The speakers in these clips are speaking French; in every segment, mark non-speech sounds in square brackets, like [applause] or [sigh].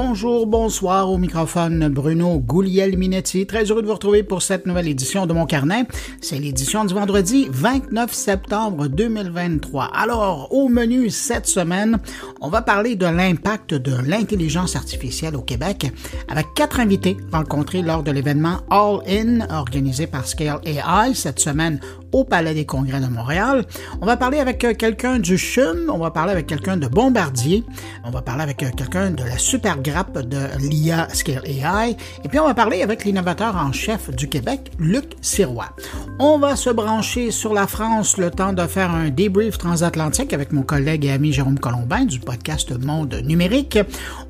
Bonjour, bonsoir au microphone Bruno Gouliel-Minetti. Très heureux de vous retrouver pour cette nouvelle édition de mon carnet. C'est l'édition du vendredi 29 septembre 2023. Alors, au menu cette semaine, on va parler de l'impact de l'intelligence artificielle au Québec avec quatre invités rencontrés lors de l'événement All In organisé par Scale AI cette semaine au Palais des Congrès de Montréal. On va parler avec euh, quelqu'un du CHUM, on va parler avec quelqu'un de Bombardier, on va parler avec euh, quelqu'un de la super grappe de l'IA Scale AI, et puis on va parler avec l'innovateur en chef du Québec, Luc Sirois. On va se brancher sur la France le temps de faire un débrief transatlantique avec mon collègue et ami Jérôme Colombin du podcast Monde numérique.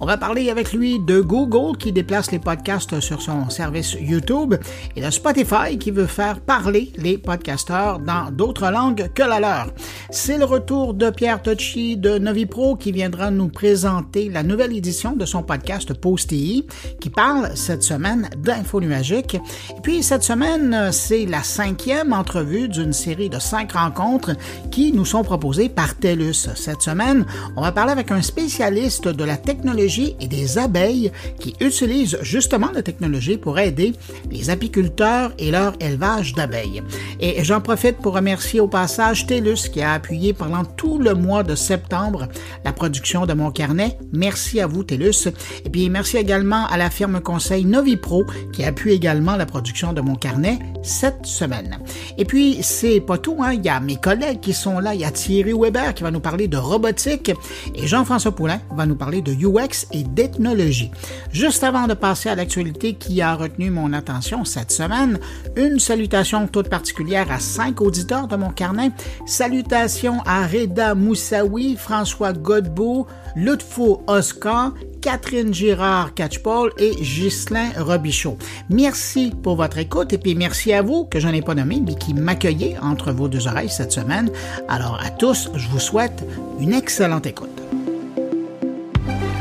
On va parler avec lui de Google qui déplace les podcasts sur son service YouTube et de Spotify qui veut faire parler les podcasts dans d'autres langues que la leur. C'est le retour de Pierre Tocci de Novipro qui viendra nous présenter la nouvelle édition de son podcast Post-TI qui parle cette semaine d'info nuagique. Et puis cette semaine, c'est la cinquième entrevue d'une série de cinq rencontres qui nous sont proposées par TELUS. Cette semaine, on va parler avec un spécialiste de la technologie et des abeilles qui utilise justement la technologie pour aider les apiculteurs et leur élevage d'abeilles. Et J'en profite pour remercier au passage TELUS qui a appuyé pendant tout le mois de septembre la production de mon carnet. Merci à vous TELUS. Et puis merci également à la firme conseil Novipro qui appuie également la production de mon carnet cette semaine. Et puis c'est pas tout, hein? il y a mes collègues qui sont là. Il y a Thierry Weber qui va nous parler de robotique et Jean-François Poulain va nous parler de UX et d'ethnologie. Juste avant de passer à l'actualité qui a retenu mon attention cette semaine, une salutation toute particulière à cinq auditeurs de mon carnet. Salutations à Reda Moussaoui, François Godbout, Lutfo Oscar, Catherine Girard Catchpole et Ghislain Robichaud. Merci pour votre écoute et puis merci à vous que je n'ai pas nommé mais qui m'accueillez entre vos deux oreilles cette semaine. Alors à tous, je vous souhaite une excellente écoute.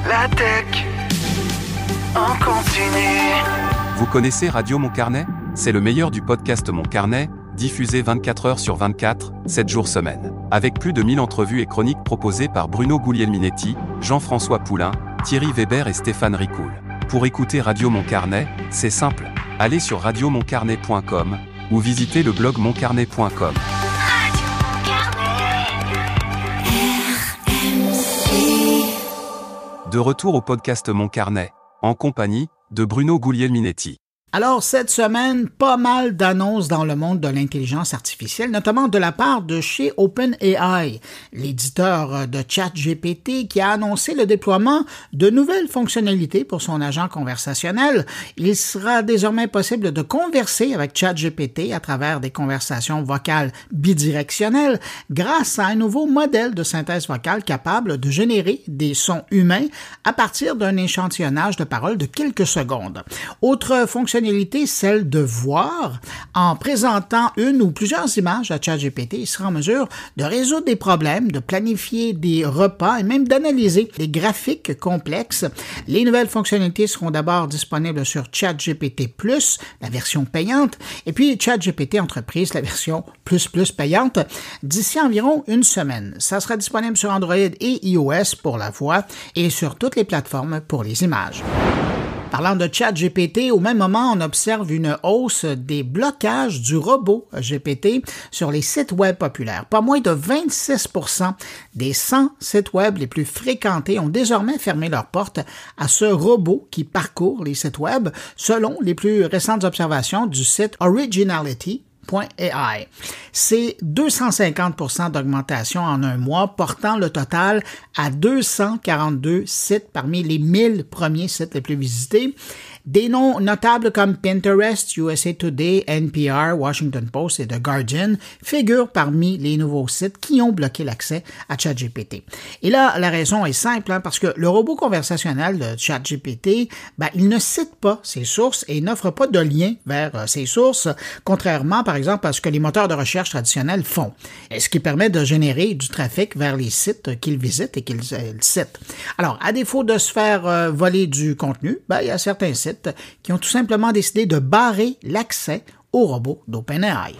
La tech en continue. Vous connaissez Radio Mon Carnet? C'est le meilleur du podcast Mon Carnet diffusé 24 heures sur 24, 7 jours semaine. Avec plus de 1000 entrevues et chroniques proposées par Bruno Guglielminetti, Jean-François Poulain, Thierry Weber et Stéphane Ricoul. Pour écouter Radio Mon Carnet, c'est simple. Allez sur radiomoncarnet.com ou visitez le blog moncarnet.com. De retour au podcast Mon Carnet, en compagnie de Bruno Guglielminetti. Alors, cette semaine, pas mal d'annonces dans le monde de l'intelligence artificielle, notamment de la part de chez OpenAI, l'éditeur de ChatGPT qui a annoncé le déploiement de nouvelles fonctionnalités pour son agent conversationnel. Il sera désormais possible de converser avec ChatGPT à travers des conversations vocales bidirectionnelles grâce à un nouveau modèle de synthèse vocale capable de générer des sons humains à partir d'un échantillonnage de paroles de quelques secondes. Celle de voir. En présentant une ou plusieurs images à ChatGPT, il sera en mesure de résoudre des problèmes, de planifier des repas et même d'analyser des graphiques complexes. Les nouvelles fonctionnalités seront d'abord disponibles sur ChatGPT Plus, la version payante, et puis ChatGPT Entreprise, la version plus plus payante, d'ici environ une semaine. Ça sera disponible sur Android et iOS pour la voix et sur toutes les plateformes pour les images. Parlant de chat GPT, au même moment, on observe une hausse des blocages du robot GPT sur les sites web populaires. Pas moins de 26% des 100 sites web les plus fréquentés ont désormais fermé leurs portes à ce robot qui parcourt les sites web, selon les plus récentes observations du site Originality C'est 250% d'augmentation en un mois, portant le total à 242 sites parmi les 1000 premiers sites les plus visités. Des noms notables comme Pinterest, USA Today, NPR, Washington Post et The Guardian figurent parmi les nouveaux sites qui ont bloqué l'accès à ChatGPT. Et là, la raison est simple, hein, parce que le robot conversationnel de ChatGPT, ben, il ne cite pas ses sources et n'offre pas de lien vers euh, ses sources, contrairement, par exemple, à ce que les moteurs de recherche traditionnels font, ce qui permet de générer du trafic vers les sites qu'il visite et qu'il euh, cite. Alors, à défaut de se faire euh, voler du contenu, ben, il y a certains sites qui ont tout simplement décidé de barrer l'accès aux robots d'OpenAI.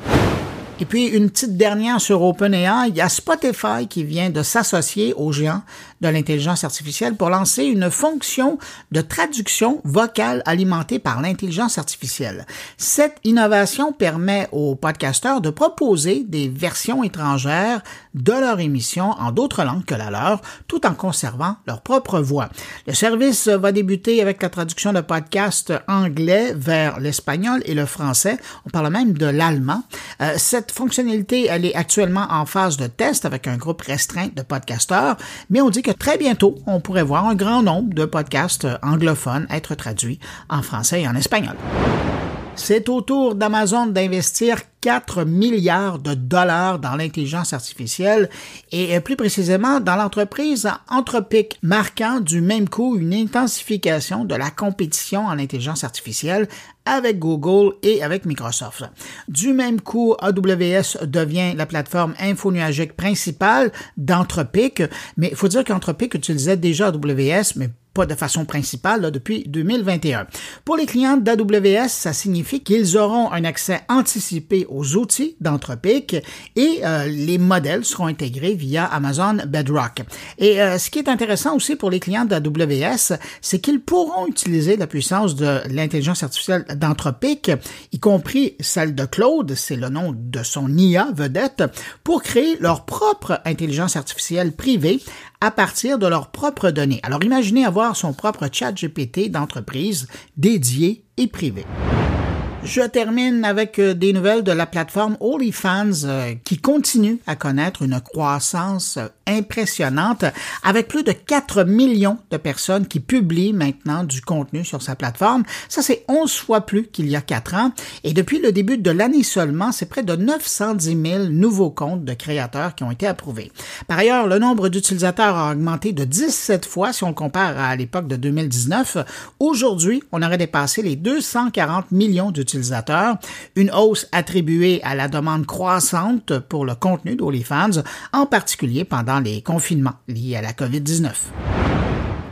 Et puis, une petite dernière sur OpenAI, il y a Spotify qui vient de s'associer aux géants de l'intelligence artificielle pour lancer une fonction de traduction vocale alimentée par l'intelligence artificielle. Cette innovation permet aux podcasteurs de proposer des versions étrangères de leur émission en d'autres langues que la leur, tout en conservant leur propre voix. Le service va débuter avec la traduction de podcasts anglais vers l'espagnol et le français. On parle même de l'allemand. Euh, cette fonctionnalité, elle est actuellement en phase de test avec un groupe restreint de podcasteurs, mais on dit très bientôt, on pourrait voir un grand nombre de podcasts anglophones être traduits en français et en espagnol. C'est au tour d'Amazon d'investir 4 milliards de dollars dans l'intelligence artificielle et plus précisément dans l'entreprise Anthropic, marquant du même coup une intensification de la compétition en intelligence artificielle avec Google et avec Microsoft. Du même coup, AWS devient la plateforme infonuagique principale d'Anthropic, mais il faut dire qu'Anthropic utilisait déjà AWS, mais de façon principale depuis 2021. Pour les clients d'AWS, ça signifie qu'ils auront un accès anticipé aux outils d'Anthropic et euh, les modèles seront intégrés via Amazon Bedrock. Et euh, ce qui est intéressant aussi pour les clients d'AWS, c'est qu'ils pourront utiliser la puissance de l'intelligence artificielle d'Anthropic, y compris celle de Claude, c'est le nom de son IA vedette, pour créer leur propre intelligence artificielle privée à partir de leurs propres données. Alors imaginez avoir son propre chat GPT d'entreprise dédié et privé. Je termine avec euh, des nouvelles de la plateforme OnlyFans euh, qui continue à connaître une croissance euh, impressionnante avec plus de 4 millions de personnes qui publient maintenant du contenu sur sa plateforme. Ça, c'est 11 fois plus qu'il y a 4 ans. Et depuis le début de l'année seulement, c'est près de 910 000 nouveaux comptes de créateurs qui ont été approuvés. Par ailleurs, le nombre d'utilisateurs a augmenté de 17 fois si on le compare à l'époque de 2019. Aujourd'hui, on aurait dépassé les 240 millions d'utilisateurs une hausse attribuée à la demande croissante pour le contenu d'OnlyFans, en particulier pendant les confinements liés à la COVID-19.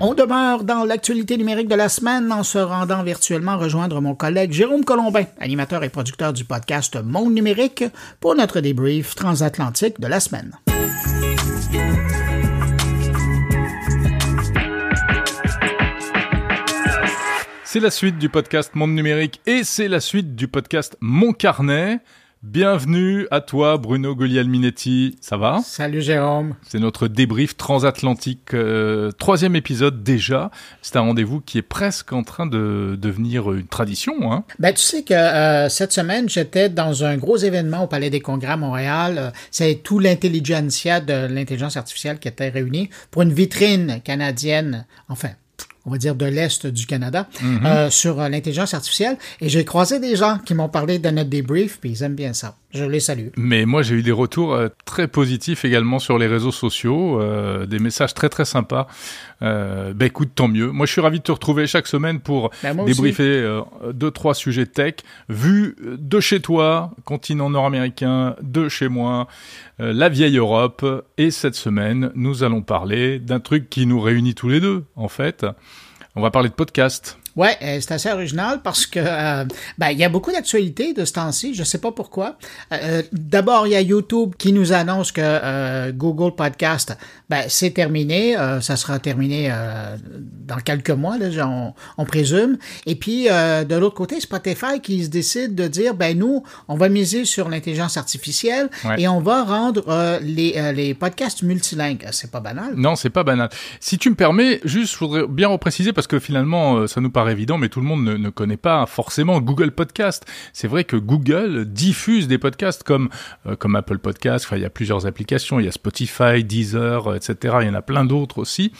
On demeure dans l'actualité numérique de la semaine en se rendant virtuellement rejoindre mon collègue Jérôme Colombin, animateur et producteur du podcast Monde numérique, pour notre débrief transatlantique de la semaine. C'est la suite du podcast Monde Numérique et c'est la suite du podcast Mon Carnet. Bienvenue à toi, Bruno Guglielminetti. Ça va? Salut Jérôme. C'est notre débrief transatlantique, euh, troisième épisode déjà. C'est un rendez-vous qui est presque en train de devenir une tradition. Hein ben, tu sais que euh, cette semaine, j'étais dans un gros événement au Palais des Congrès à Montréal. Euh, c'est tout l'intelligentsia de l'intelligence artificielle qui était réunie pour une vitrine canadienne, enfin on va dire, de l'Est du Canada, Mhm. euh, sur euh, l'intelligence artificielle. Et j'ai croisé des gens qui m'ont parlé de notre débrief, puis ils aiment bien ça. Je les salue. Mais moi, j'ai eu des retours euh, très positifs également sur les réseaux sociaux, euh, des messages très très sympas. Euh, ben écoute, tant mieux. Moi, je suis ravi de te retrouver chaque semaine pour Ben, débriefer deux trois sujets tech vus de chez toi, continent nord-américain, de chez moi, la vieille Europe. Et cette semaine, nous allons parler d'un truc qui nous réunit tous les deux, en fait. On va parler de podcast. Ouais, euh, c'est assez original parce que euh, ben il y a beaucoup d'actualités de ce temps-ci. Je sais pas pourquoi. Euh, D'abord, il y a YouTube qui nous annonce que Google Podcast, ben c'est terminé. Euh, ça sera terminé euh, dans quelques mois, là, on, on présume. Et puis euh, de l'autre côté, Spotify qui se décide de dire, ben nous, on va miser sur l'intelligence artificielle Ouais. et on va rendre les, les podcasts multilingues. C'est pas banal. Non, c'est pas banal. Si tu me permets, juste, je voudrais bien repréciser parce que finalement, ça nous paraît évident, mais tout le monde ne, ne connaît pas forcément Google Podcast. C'est vrai que Google diffuse des podcasts comme comme Apple Podcast. Enfin, il y a plusieurs applications. Il y a Spotify, Deezer, etc. Il y en a plein d'autres aussi.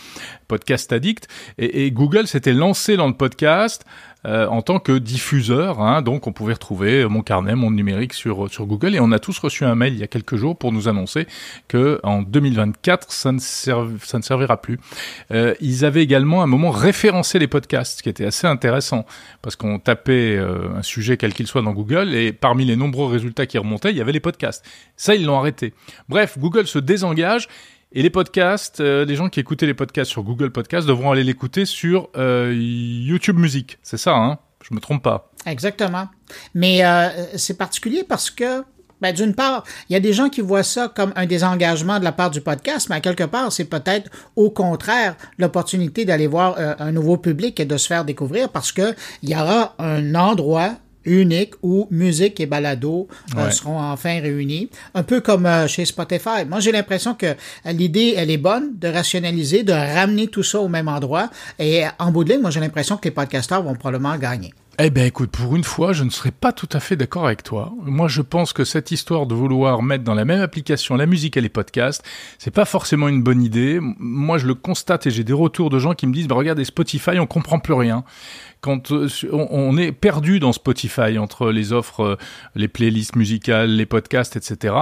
Podcast Addict. Et, Google s'était lancé dans le podcast. euh, en tant que diffuseur, hein, donc on pouvait retrouver mon carnet, mon numérique sur sur Google, et on a tous reçu un mail il y a quelques jours pour nous annoncer que en 2024 ça ne ça ne servira plus. Euh, ils avaient également à un moment référencé les podcasts, ce qui était assez intéressant parce qu'on tapait euh, un sujet quel qu'il soit dans Google et parmi les nombreux résultats qui remontaient, il y avait les podcasts. Ça ils l'ont arrêté. Bref, Google se désengage. Et les podcasts, euh, les gens qui écoutaient les podcasts sur Google Podcasts devront aller l'écouter sur euh, YouTube Music. C'est ça, hein? Je me trompe pas. Exactement. Mais euh, c'est particulier parce que Ben, d'une part, il y a des gens qui voient ça comme un désengagement de la part du podcast, mais à quelque part, c'est peut-être au contraire l'opportunité d'aller voir un nouveau public et de se faire découvrir parce que il y aura un endroit unique où musique et balado euh, seront enfin réunis, un peu comme euh, chez Spotify. Moi, j'ai l'impression que euh, l'idée, elle est bonne de rationaliser, de ramener tout ça au même endroit. Et en bout de ligne, moi, j'ai l'impression que les podcasteurs vont probablement gagner. Eh ben écoute, pour une fois, je ne serais pas tout à fait d'accord avec toi. Moi, je pense que cette histoire de vouloir mettre dans la même application la musique et les podcasts, c'est pas forcément une bonne idée. Moi, je le constate et j'ai des retours de gens qui me disent bah, regardez Spotify, on comprend plus rien. Quand euh, on, est perdu dans Spotify entre les offres, euh, les playlists musicales, les podcasts, etc.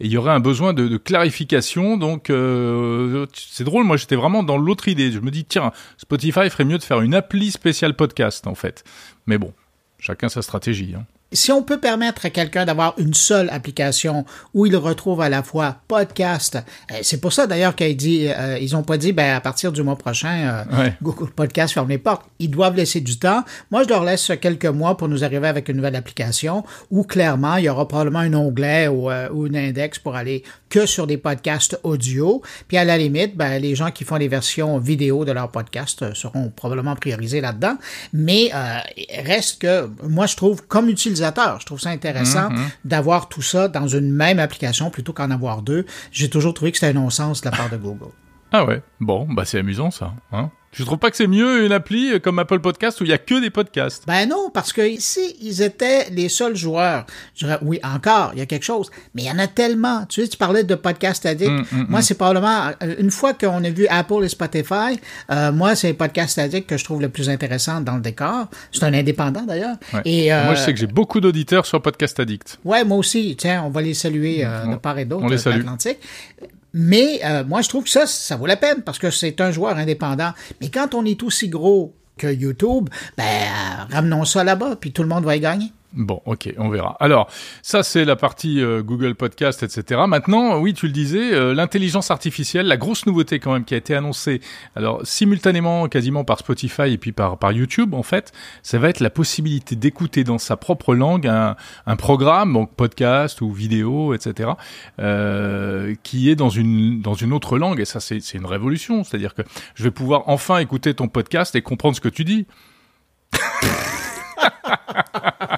Et il y aurait un besoin de, de clarification. Donc, euh, c'est drôle. Moi, j'étais vraiment dans l'autre idée. Je me dis tiens, Spotify ferait mieux de faire une appli spéciale podcast en fait. Mais bon, chacun sa stratégie. Hein. Si on peut permettre à quelqu'un d'avoir une seule application où il retrouve à la fois podcast, euh, c'est pour ça d'ailleurs qu'ils dit, euh, ils ont pas dit ben à partir du mois prochain euh, Ouais. Google Podcast ferme les portes. Ils doivent laisser du temps. Moi, je leur laisse quelques mois pour nous arriver avec une nouvelle application où clairement il y aura probablement un onglet ou, euh, ou un index pour aller que sur des podcasts audio. Puis à la limite, ben, les gens qui font les versions vidéo de leur podcast euh, seront probablement priorisés là-dedans. Mais euh, reste que moi, je trouve, comme utilisateur, je trouve ça intéressant d'avoir tout ça dans une même application plutôt qu'en avoir deux. J'ai toujours trouvé que c'était un non-sens de la part de Google. Ah ouais, bon, bah c'est amusant ça. Hein tu trouves pas que c'est mieux une appli euh, comme Apple Podcast où il y a que des podcasts Ben non, parce que ici, ils étaient les seuls joueurs. Je dirais, oui, encore, il y a quelque chose. Mais il y en a tellement. Tu sais, tu parlais de Podcast Addict. moi, c'est probablement, euh, une fois qu'on a vu Apple et Spotify, euh, moi, c'est Podcast Addict que je trouve le plus intéressant dans le décor. C'est un indépendant, d'ailleurs. Ouais. Et, euh, Moi, je sais que j'ai beaucoup d'auditeurs sur Podcast Addict. Ouais, moi aussi. Tiens, on va les saluer euh, de part et d'autre on les salue. Mais euh, moi, je trouve que ça, ça vaut la peine parce que c'est un joueur indépendant. Mais quand on est aussi gros que YouTube, ben, euh, ramenons ça là-bas, puis tout le monde va y gagner. Bon, ok, on verra. Alors, ça c'est la partie euh, Google Podcast, etc. Maintenant, oui, tu le disais, euh, l'intelligence artificielle, la grosse nouveauté quand même qui a été annoncée, alors simultanément quasiment par Spotify et puis par, YouTube, en fait, ça va être la possibilité d'écouter dans sa propre langue un, programme, donc podcast ou vidéo, etc., euh, qui est dans une, dans une autre langue. Et ça, c'est une révolution. C'est-à-dire que je vais pouvoir enfin écouter ton podcast et comprendre ce que tu dis. [laughs]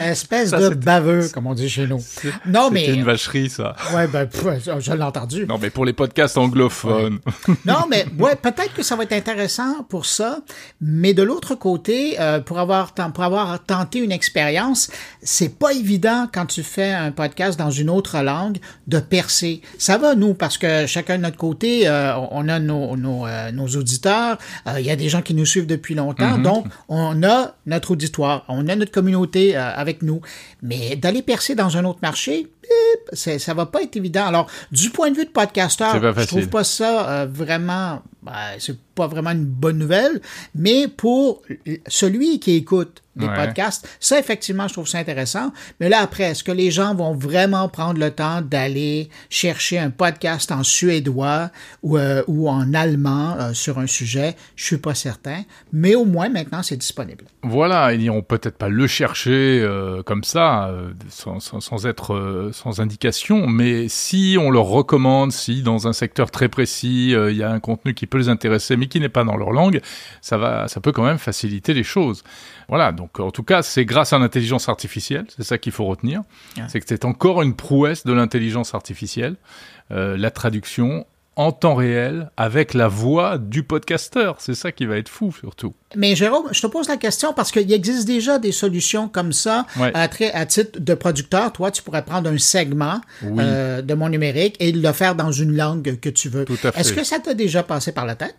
Espèce Ça, de baveux, comme on dit chez nous. Non, mais. C'était une vacherie, ça. Ouais, ben, pff, je l'ai entendu. Non, mais pour les podcasts anglophones. Non, mais ouais, peut-être que ça va être intéressant pour ça, mais de l'autre côté, euh, pour avoir pour avoir tenté une expérience, c'est pas évident quand tu fais un podcast dans une autre langue de percer. Ça va nous parce que chacun de notre côté, euh, on a nos nos, euh, nos auditeurs, il y a des gens qui nous suivent depuis longtemps, donc on a notre auditoire, on a notre communauté euh, nous, mais d'aller percer dans un autre marché, bip, ça va pas être évident. Alors, du point de vue de podcasteur, je trouve pas ça euh, vraiment, ben, c'est pas vraiment une bonne nouvelle, mais pour celui qui écoute Ouais. podcasts, ça effectivement, je trouve ça intéressant. Mais là après, est-ce que les gens vont vraiment prendre le temps d'aller chercher un podcast en suédois ou, euh, ou en allemand euh, sur un sujet? Je suis pas certain, mais au moins maintenant c'est disponible. Voilà, ils n'iront peut-être pas le chercher comme ça, sans, sans, sans être sans indication, mais si on leur recommande, si dans un secteur très précis, euh, il y a un contenu qui peut les intéresser, mais qui n'est pas dans leur langue, ça va, ça peut quand même faciliter les choses. Voilà, donc en tout cas, c'est grâce à l'intelligence artificielle, c'est ça qu'il faut retenir. Ouais. C'est que c'est encore une prouesse de l'intelligence artificielle, euh, la traduction en temps réel avec la voix du podcasteur. C'est ça qui va être fou surtout. Mais Jérôme, je te pose la question parce qu'il existe déjà des solutions comme ça Ouais. à, titre de producteur. Toi, tu pourrais prendre un segment Oui. euh, de mon numérique et le faire dans une langue que tu veux. Tout à fait. Est-ce que ça t'a déjà passé par la tête?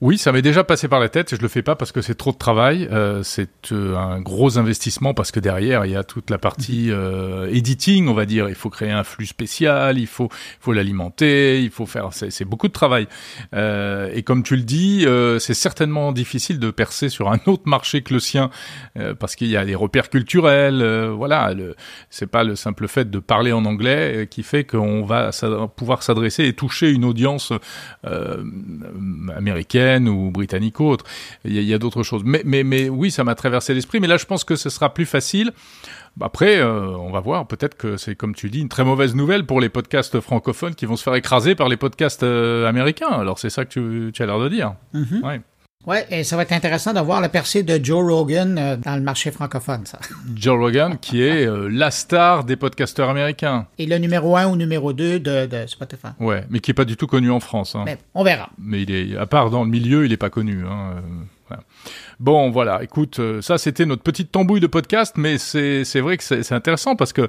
Oui, ça m'est déjà passé par la tête et je le fais pas parce que c'est trop de travail. Euh, c'est euh, un gros investissement parce que derrière il y a toute la partie euh, editing, on va dire. Il faut créer un flux spécial, il faut, il faut l'alimenter, il faut faire. C'est c'est beaucoup de travail. Euh, et comme tu le dis, euh, c'est certainement difficile de percer sur un autre marché que le sien euh, parce qu'il y a des repères culturels. euh, voilà, c'est pas le simple fait de parler en anglais qui fait qu'on va pouvoir s'adresser et toucher une audience euh, américaine américaine ou britannique ou autre. Il y a, d'autres choses. Mais, mais, mais oui, ça m'a traversé l'esprit. Mais là, je pense que ce sera plus facile. Après, euh, on va voir. Peut-être que c'est, comme tu dis, une très mauvaise nouvelle pour les podcasts francophones qui vont se faire écraser par les podcasts euh, américains. Alors, c'est ça que tu, tu as l'air de dire. Mhm. Ouais. Ouais, et ça va être intéressant de voir la percée de Joe Rogan euh, dans le marché francophone, ça. [laughs] Joe Rogan, qui est euh, la star des podcasteurs américains. Et le numéro un ou numéro 2 de, de Spotify. Ouais, mais qui est pas du tout connu en France. Hein. Mais on verra. Mais il est, à part dans le milieu, il est pas connu. Hein. Voilà. Bon, voilà. Écoute, euh, ça c'était notre petite tambouille de podcast, mais c'est c'est vrai que c'est intéressant parce que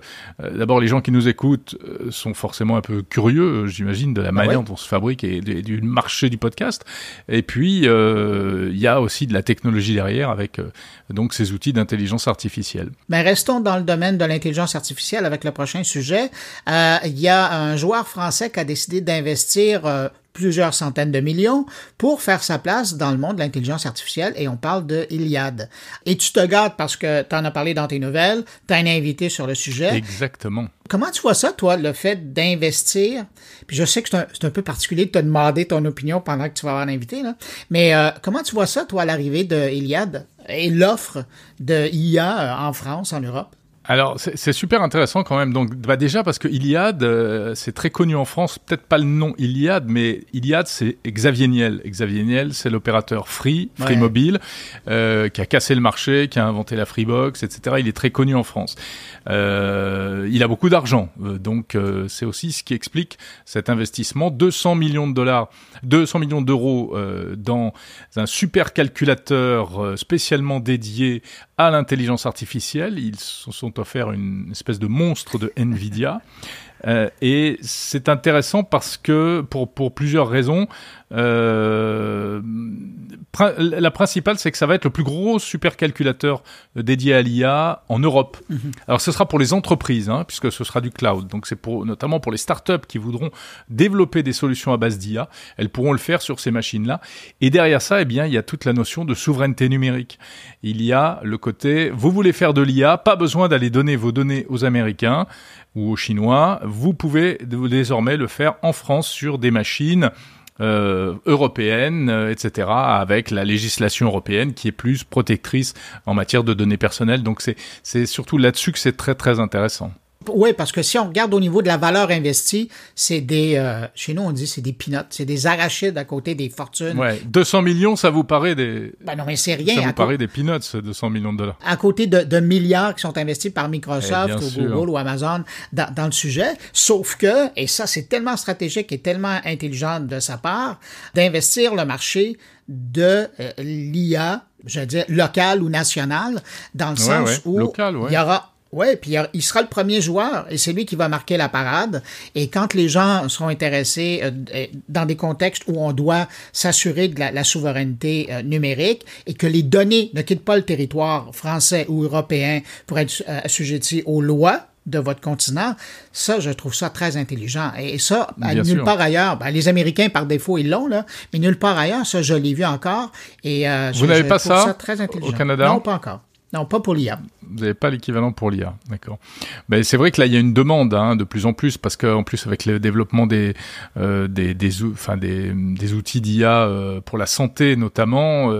euh, d'abord les gens qui nous écoutent euh, sont forcément un peu curieux, j'imagine, de la manière ouais. dont on se fabrique et du, du marché du podcast. Et puis il y a aussi de la technologie derrière avec donc ces outils d'intelligence artificielle. Mais restons dans le domaine de l'intelligence artificielle avec le prochain sujet. Il y a un joueur français qui a décidé d'investir plusieurs centaines de millions pour faire sa place dans le monde de l'intelligence artificielle et on parle de Iliad. Et tu te gardes parce que tu en as parlé dans tes nouvelles, tu as un invité sur le sujet. Exactement. Comment tu vois ça, toi, le fait d'investir? Puis je sais que c'est un, peu particulier de te demander ton opinion pendant que tu vas avoir un invité, là. mais euh, comment tu vois ça, toi, l'arrivée de Iliad et l'offre de IA en France, en Europe? Alors, c'est super intéressant quand même. Donc, bah déjà parce que Iliad, euh, c'est très connu en France. Peut-être pas le nom Iliad, mais Iliad, c'est Xavier Niel. Xavier Niel, c'est l'opérateur Free, Free Ouais. Mobile, euh, qui a cassé le marché, qui a inventé la Freebox, etc. Il est très connu en France. Euh, il a beaucoup d'argent, euh, donc euh, c'est aussi ce qui explique cet investissement. 200 millions de dollars, 200 millions d'euros euh, dans un super calculateur euh, spécialement dédié à l'intelligence artificielle. Ils se sont offerts une espèce de monstre de Nvidia. Euh, et c'est intéressant parce que, pour, pour plusieurs raisons, euh, la principale, c'est que ça va être le plus gros supercalculateur euh, dédié à l'IA en Europe. Alors, ce sera pour les entreprises, hein, puisque ce sera du cloud. Donc, c'est pour, notamment pour les startups qui voudront développer des solutions à base d'IA. Elles pourront le faire sur ces machines-là. Et derrière ça, eh bien, il y a toute la notion de souveraineté numérique. Il y a le côté, vous voulez faire de l'IA, pas besoin d'aller donner vos données aux Américains ou aux Chinois. Vous pouvez désormais le faire en France sur des machines euh, européennes, euh, etc., avec la législation européenne qui est plus protectrice en matière de données personnelles. Donc c'est c'est surtout là-dessus que c'est très très intéressant. Oui, parce que si on regarde au niveau de la valeur investie, c'est des, euh, chez nous on dit c'est des peanuts, c'est des arachides à côté des fortunes. Ouais, 200 millions, ça vous paraît des Ben non, mais c'est ça rien. vous à, co- paraît des peanuts, 200 millions de dollars? à côté de, de milliards qui sont investis par Microsoft Eh ou sûr. Google ou Amazon dans, dans le sujet. Sauf que, et ça c'est tellement stratégique et tellement intelligent de sa part, d'investir le marché de euh, l'IA, je veux dire, local ou national, dans le Ouais, sens ouais, où local, ouais. il y aura Ouais, puis il sera le premier joueur et c'est lui qui va marquer la parade. Et quand les gens seront intéressés euh, euh, dans des contextes où on doit s'assurer de la, la souveraineté euh, numérique et que les données ne quittent pas le territoire français ou européen pour être euh, assujettis aux lois de votre continent, ça, je trouve ça très intelligent. Et ça, à Bien nulle sûr. part ailleurs, ben, les Américains, par défaut, ils l'ont, là, mais nulle part ailleurs, ça, je l'ai vu encore. Et, euh, Vous n'avez pas ça ça très intelligent. au Canada? Non, pas encore. Non, pas pour l'IA. Vous n'avez pas l'équivalent pour l'IA, d'accord. Mais c'est vrai que là, il y a une demande hein, de plus en plus, parce qu'en plus, avec le développement des, euh, des, des, outils d'IA euh, pour la santé notamment,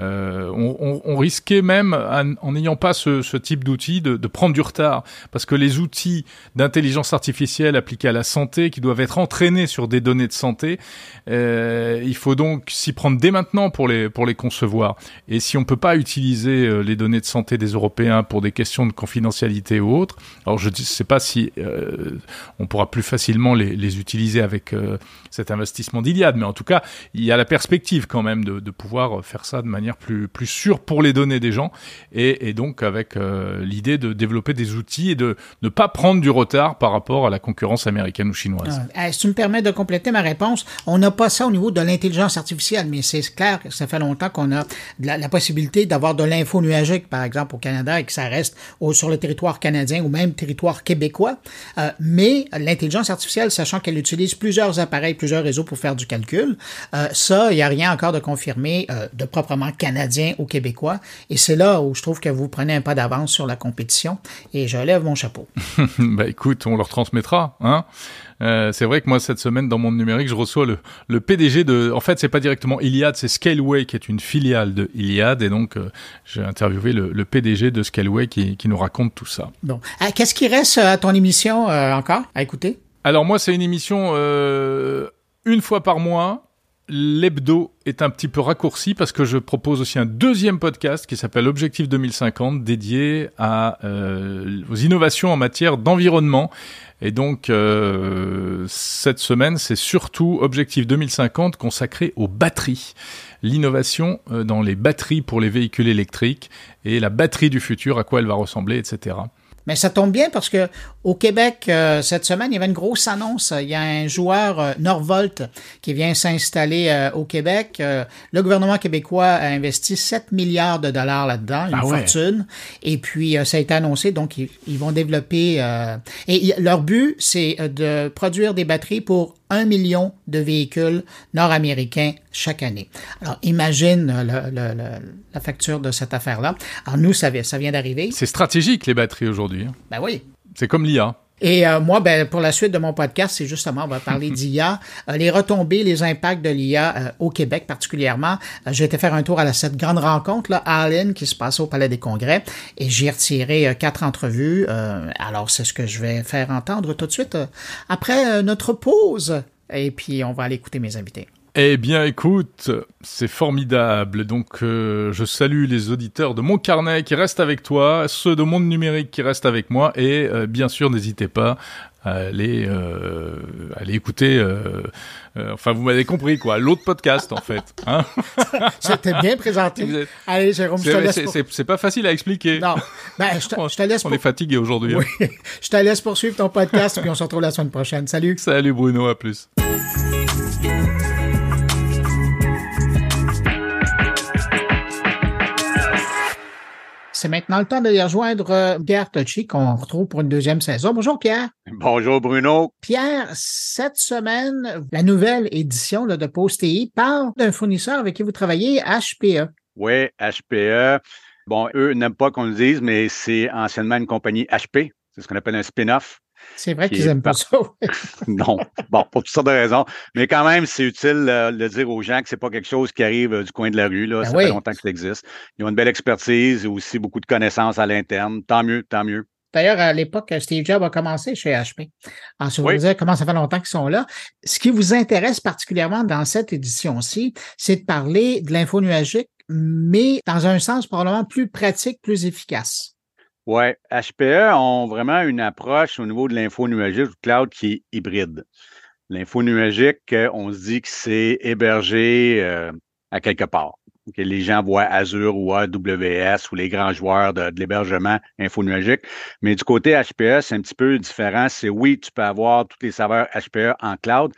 euh, on, risquait même, en n'ayant pas ce, type d'outils, de, prendre du retard. Parce que les outils d'intelligence artificielle appliqués à la santé, qui doivent être entraînés sur des données de santé, il faut donc s'y prendre dès maintenant pour les, pour les concevoir. Et si on peut pas utiliser les données de santé des Européens pour des questions de confidentialité ou autres, alors je ne sais pas si euh, on pourra plus facilement les, utiliser avec euh, cet investissement d'Iliade, mais en tout cas, il y a la perspective quand même de, de pouvoir faire ça de manière plus, plus sûre pour les données des gens, et, et donc avec euh, l'idée de développer des outils et de ne pas prendre du retard par rapport à la concurrence américaine ou chinoise. Euh, si tu me permets de compléter ma réponse, on n'a pas ça au niveau de l'intelligence artificielle, mais c'est clair que ça fait longtemps qu'on a la, la possibilité d'avoir de l'info nuagique, par exemple, au Canada et que ça reste au, sur le territoire canadien ou même territoire québécois. Euh, mais l'intelligence artificielle, sachant qu'elle utilise plusieurs appareils, plusieurs réseaux pour faire du calcul, euh, ça, il n'y a rien encore de confirmé euh, de proprement canadien ou québécois. Et c'est là où je trouve que vous prenez un pas d'avance sur la compétition. Et je lève mon chapeau. [laughs] bah écoute, on leur transmettra. Hein euh, c'est vrai que moi cette semaine dans mon numérique, je reçois le, le PDG de. En fait, c'est pas directement Iliad, c'est Scaleway qui est une filiale de Iliad, et donc euh, j'ai interviewé le, le, PDG de Scaleway qui, qui, nous raconte tout ça. Bon, qu'est-ce qui reste à ton émission euh, encore à écouter? Alors moi, c'est une émission euh, une fois par mois. L'hebdo est un petit peu raccourci parce que je propose aussi un deuxième podcast qui s'appelle Objectif 2050 dédié à, euh, aux innovations en matière d'environnement. Et donc, euh, cette semaine, c'est surtout Objectif 2050 consacré aux batteries. L'innovation euh, dans les batteries pour les véhicules électriques et la batterie du futur, à quoi elle va ressembler, etc. Mais ça tombe bien parce que au Québec, euh, cette semaine, il y avait une grosse annonce. Il y a un joueur, euh, Norvolt, qui vient s'installer euh, au Québec. Euh, le gouvernement québécois a investi 7 milliards de dollars là-dedans, une Ah ouais. fortune. Et puis, euh, ça a été annoncé, donc ils, ils vont développer... euh, et leur but, c'est de produire des batteries pour un million de véhicules nord-américains chaque année. Alors, imagine euh, le- le- le- la facture de cette affaire-là. Alors, nous, ça, ça vient d'arriver. C'est stratégique les batteries aujourd'hui. hein. Ben oui. C'est comme l'IA. Et euh, moi, ben, pour la suite de mon podcast, c'est justement, on va parler [laughs] d'IA, euh, les retombées, les impacts de l'IA euh, au Québec particulièrement. J'ai été faire un tour à la, cette grande rencontre, là, à Allen, qui se passait au Palais des Congrès, et j'ai retiré quatre entrevues. Euh, alors, c'est ce que je vais faire entendre tout de suite euh, après notre pause. Et puis, on va aller écouter mes invités. Eh bien, écoute, c'est formidable. Donc, euh, je salue les auditeurs de mon carnet qui restent avec toi, ceux de Monde Numérique qui restent avec moi, et euh, bien sûr, n'hésitez pas à aller, euh, à aller écouter. enfin, vous m'avez compris, quoi. L'autre podcast, en fait. Hein [laughs] C'était bien présenté. Êtes- Allez, Jérôme, je te laisse. c'est- pour- c'est- pas facile à expliquer. Non, ben, je te, je te laisse On pour- est fatigué aujourd'hui. hein. Oui. [laughs] je te laisse poursuivre ton podcast, puis on se retrouve la semaine prochaine. Salut. Salut Bruno, à plus. C'est maintenant le temps d'aller rejoindre euh, Pierre Tocci, qu'on retrouve pour une deuxième saison. Bonjour Pierre. Bonjour Bruno. Pierre, cette semaine, la nouvelle édition de Post.TI parle d'un fournisseur avec qui vous travaillez, HPE. Oui, HPE. Bon, eux n'aiment pas qu'on le dise, mais c'est anciennement une compagnie HP. C'est ce qu'on appelle un spin-off. C'est vrai Qui qu'ils est aiment pas ça. [laughs] non, bon, pour toutes sortes de raisons. Mais quand même, c'est utile euh, de dire aux gens que c'est pas quelque chose qui arrive euh, du coin de la rue. Là. Ben ça oui. fait longtemps que ça existe. Ils ont une belle expertise et aussi beaucoup de connaissances à l'interne. Tant mieux, tant mieux. D'ailleurs, à l'époque, Steve Jobs a commencé chez HP. Si vous Oui. comment ça fait longtemps qu'ils sont là, ce qui vous intéresse particulièrement dans cette édition-ci, c'est de parler de l'info nuagique, mais dans un sens probablement plus pratique, plus efficace. Oui, HPE ont vraiment une approche au niveau de l'info nuagique du cloud qui est hybride. L'info nuagique, euh, on se dit que c'est hébergé euh, à quelque part. Les gens voient Azure ou AWS ou les grands joueurs de, de l'hébergement info nuagique. Mais du côté HPE, c'est un petit peu différent. C'est oui, tu peux avoir tous les serveurs HPE en cloud,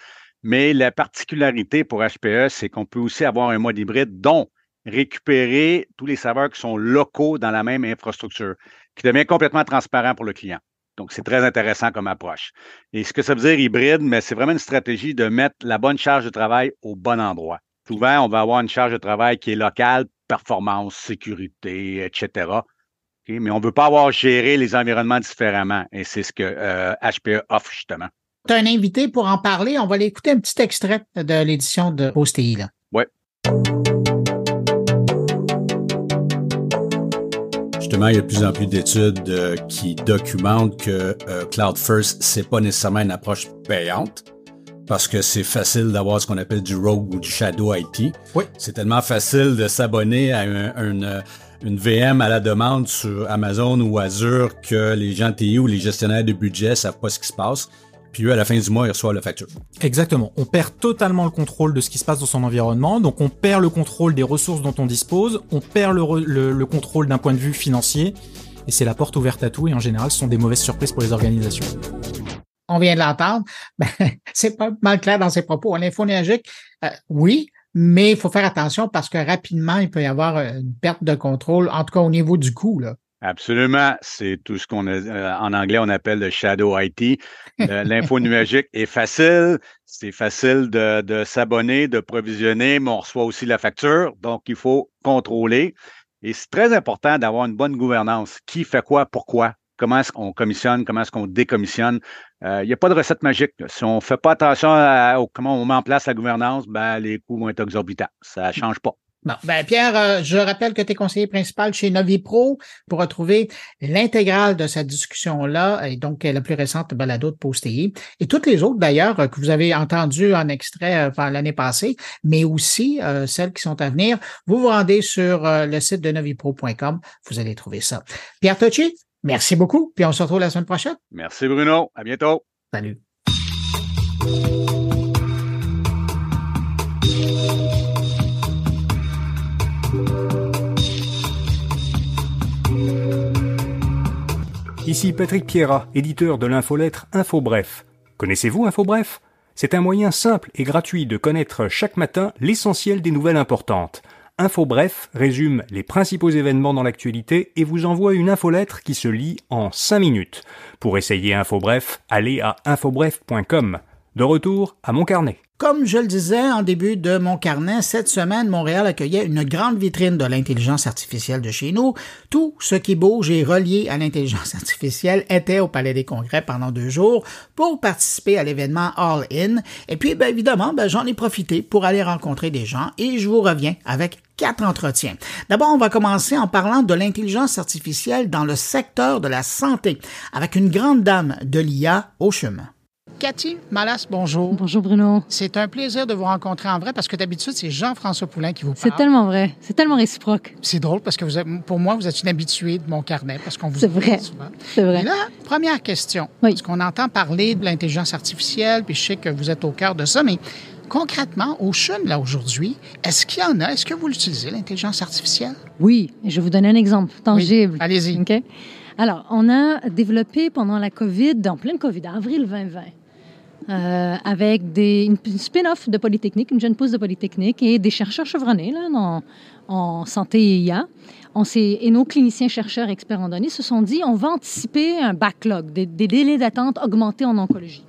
mais la particularité pour HPE, c'est qu'on peut aussi avoir un mode hybride dont récupérer tous les serveurs qui sont locaux dans la même infrastructure qui devient complètement transparent pour le client. Donc, c'est très intéressant comme approche. Et ce que ça veut dire hybride, mais c'est vraiment une stratégie de mettre la bonne charge de travail au bon endroit. Souvent, on va avoir une charge de travail qui est locale, performance, sécurité, etc. Mais on ne veut pas avoir géré les environnements différemment. Et c'est ce que euh, HPE offre justement. Tu as un invité pour en parler. On va aller écouter un petit extrait de l'édition de Post.TI. là. Justement, il y a de plus en plus d'études euh, qui documentent que euh, Cloud First, c'est pas nécessairement une approche payante parce que c'est facile d'avoir ce qu'on appelle du rogue ou du shadow IT. Oui. C'est tellement facile de s'abonner à un- une, une VM à la demande sur Amazon ou Azure que les gens TI ou les gestionnaires de budget savent pas ce qui se passe. Puis eux, à la fin du mois, ils reçoivent la facture. Exactement. On perd totalement le contrôle de ce qui se passe dans son environnement. Donc on perd le contrôle des ressources dont on dispose. On perd le, re- le- le contrôle d'un point de vue financier. Et c'est la porte ouverte à tout. Et en général, ce sont des mauvaises surprises pour les organisations. On vient de l'entendre. [laughs] Ben, c'est pas mal clair dans ses propos. L'info nuagique, euh, oui, mais il faut faire attention parce que rapidement, il peut y avoir une perte de contrôle, en tout cas au niveau du coût. Là. Absolument. C'est tout ce qu'on a, euh, en anglais, on appelle le shadow IT. [laughs] L'info numérique est facile. C'est facile de, de s'abonner, de provisionner, mais on reçoit aussi la facture. Donc, il faut contrôler. Et c'est très important d'avoir une bonne gouvernance. Qui fait quoi, pourquoi? Comment est-ce qu'on commissionne? Comment est-ce qu'on décommissionne? Euh, il n'y a pas de recette magique. Si on ne fait pas attention à, comment on met en place la gouvernance, ben, les coûts vont être exorbitants. Ça ne change pas. Bon, ben Pierre, euh, je rappelle que tu es conseiller principal chez Novipro pour retrouver l'intégrale de cette discussion-là, et donc la plus récente balado de Postéi, et toutes les autres d'ailleurs que vous avez entendues en extrait euh, l'année passée, mais aussi euh, celles qui sont à venir. Vous vous rendez sur le site de novipro.com, vous allez trouver ça. Pierre Tocci, merci beaucoup, puis on se retrouve la semaine prochaine. Merci Bruno, à bientôt. Salut. Ici Patrick Pierrat, éditeur de l'infolettre InfoBref. Connaissez-vous InfoBref? C'est un moyen simple et gratuit de connaître chaque matin l'essentiel des nouvelles importantes. InfoBref résume les principaux événements dans l'actualité et vous envoie une infolettre qui se lit en 5 minutes. Pour essayer InfoBref, allez à infobref.com. De retour à mon carnet. Comme je le disais en début de mon carnet, cette semaine, Montréal accueillait une grande vitrine de l'intelligence artificielle de chez nous. Tout ce qui bouge et relié à l'intelligence artificielle était au Palais des Congrès pendant deux jours pour participer à l'événement All In. Et puis, ben, évidemment, ben, j'en ai profité pour aller rencontrer des gens et je vous reviens avec quatre entretiens. D'abord, on va commencer en parlant de l'intelligence artificielle dans le secteur de la santé avec une grande dame de l'IA au chemin. Cathy Malas, bonjour. Bonjour Bruno. C'est un plaisir de vous rencontrer en vrai parce que d'habitude, c'est Jean-François Poulain qui vous parle. C'est tellement vrai. C'est tellement réciproque. C'est drôle parce que vous êtes, pour moi, vous êtes une habituée de mon carnet parce qu'on vous C'est vrai. souvent. C'est vrai. Et là, première question. Oui. Parce qu'on entend parler de l'intelligence artificielle, puis je sais que vous êtes au cœur de ça, mais concrètement, au CHUN, là, aujourd'hui, est-ce qu'il y en a? Est-ce que vous l'utilisez, l'intelligence artificielle? Oui. Je vais vous donner un exemple tangible. Oui. Allez-y. OK? Alors, on a développé pendant la COVID, en pleine COVID, avril 2020, euh, avec des, une, une spin-off de Polytechnique, une jeune pousse de Polytechnique et des chercheurs chevronnés là, en santé et IA. On et nos cliniciens, chercheurs, experts en données se sont dit on va anticiper un backlog, des, des délais d'attente augmentés en oncologie.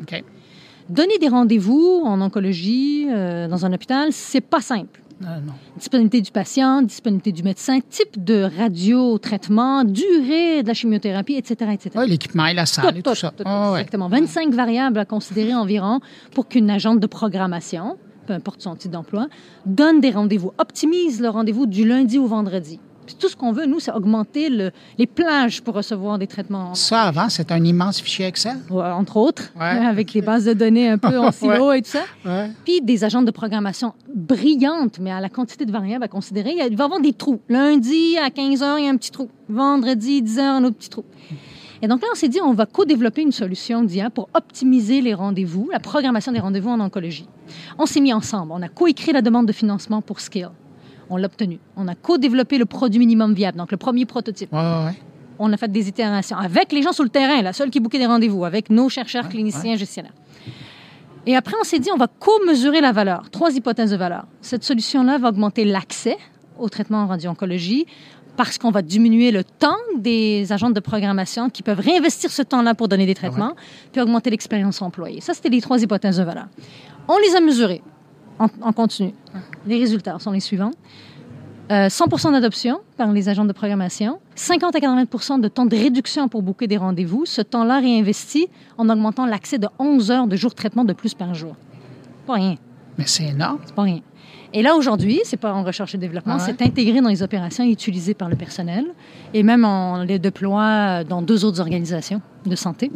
Donner des rendez-vous en oncologie euh, dans un hôpital, c'est pas simple. Euh, non. Disponibilité du patient, disponibilité du médecin, type de radiotraitement, durée de la chimiothérapie, etc., etc. Oui, l'équipement et la salle et tout, ça. tout, Ah, ouais. Exactement. 25 variables à considérer environ pour qu'une agente de programmation, peu importe son titre d'emploi, donne des rendez-vous, optimise le rendez-vous du lundi au vendredi. Tout ce qu'on veut, nous, c'est augmenter le- les plages pour recevoir des traitements, Ça, avant, c'était un immense fichier Excel. Ouais, entre autres, Ouais. hein, avec les bases de données un peu en [laughs] silo et tout ça. Puis des agents de programmation brillantes, mais à la quantité de variables à considérer, il va y avoir des trous. Lundi, à 15 h, il y a un petit trou. Vendredi, 10 h, un autre petit trou. Et donc là, on s'est dit, on va co-développer une solution d'IA pour optimiser les rendez-vous, la programmation des rendez-vous en oncologie. On s'est mis ensemble. On a coécrit la demande de financement pour Skill. On l'a obtenu. On a co-développé le produit minimum viable, donc le premier prototype. Ouais, ouais, ouais. On a fait des itérations avec les gens sur le terrain, la seule qui bouquait des rendez-vous, avec nos chercheurs, cliniciens, gestionnaires. Et après, on s'est dit, on va co-mesurer la valeur. Trois hypothèses de valeur. Cette solution-là va augmenter l'accès au traitement en radio-oncologie parce qu'on va diminuer le temps des agents de programmation qui peuvent réinvestir ce temps-là pour donner des traitements, puis augmenter l'expérience employée. Ça, c'était les trois hypothèses de valeur. On les a mesurées en, en continu. Les résultats sont les suivants. Euh, 100% d'adoption par les agents de programmation, 50 à 80% de temps de réduction pour booker des rendez-vous. Ce temps-là réinvesti en augmentant l'accès de 11 heures de jour de traitement de plus par jour. Pas rien, Mais c'est énorme. c'est pas rien. Et là, aujourd'hui, c'est pas en recherche et développement, Ah ouais? c'est intégré dans les opérations et utilisé par le personnel. Et même, on les déploie dans deux autres organisations de santé.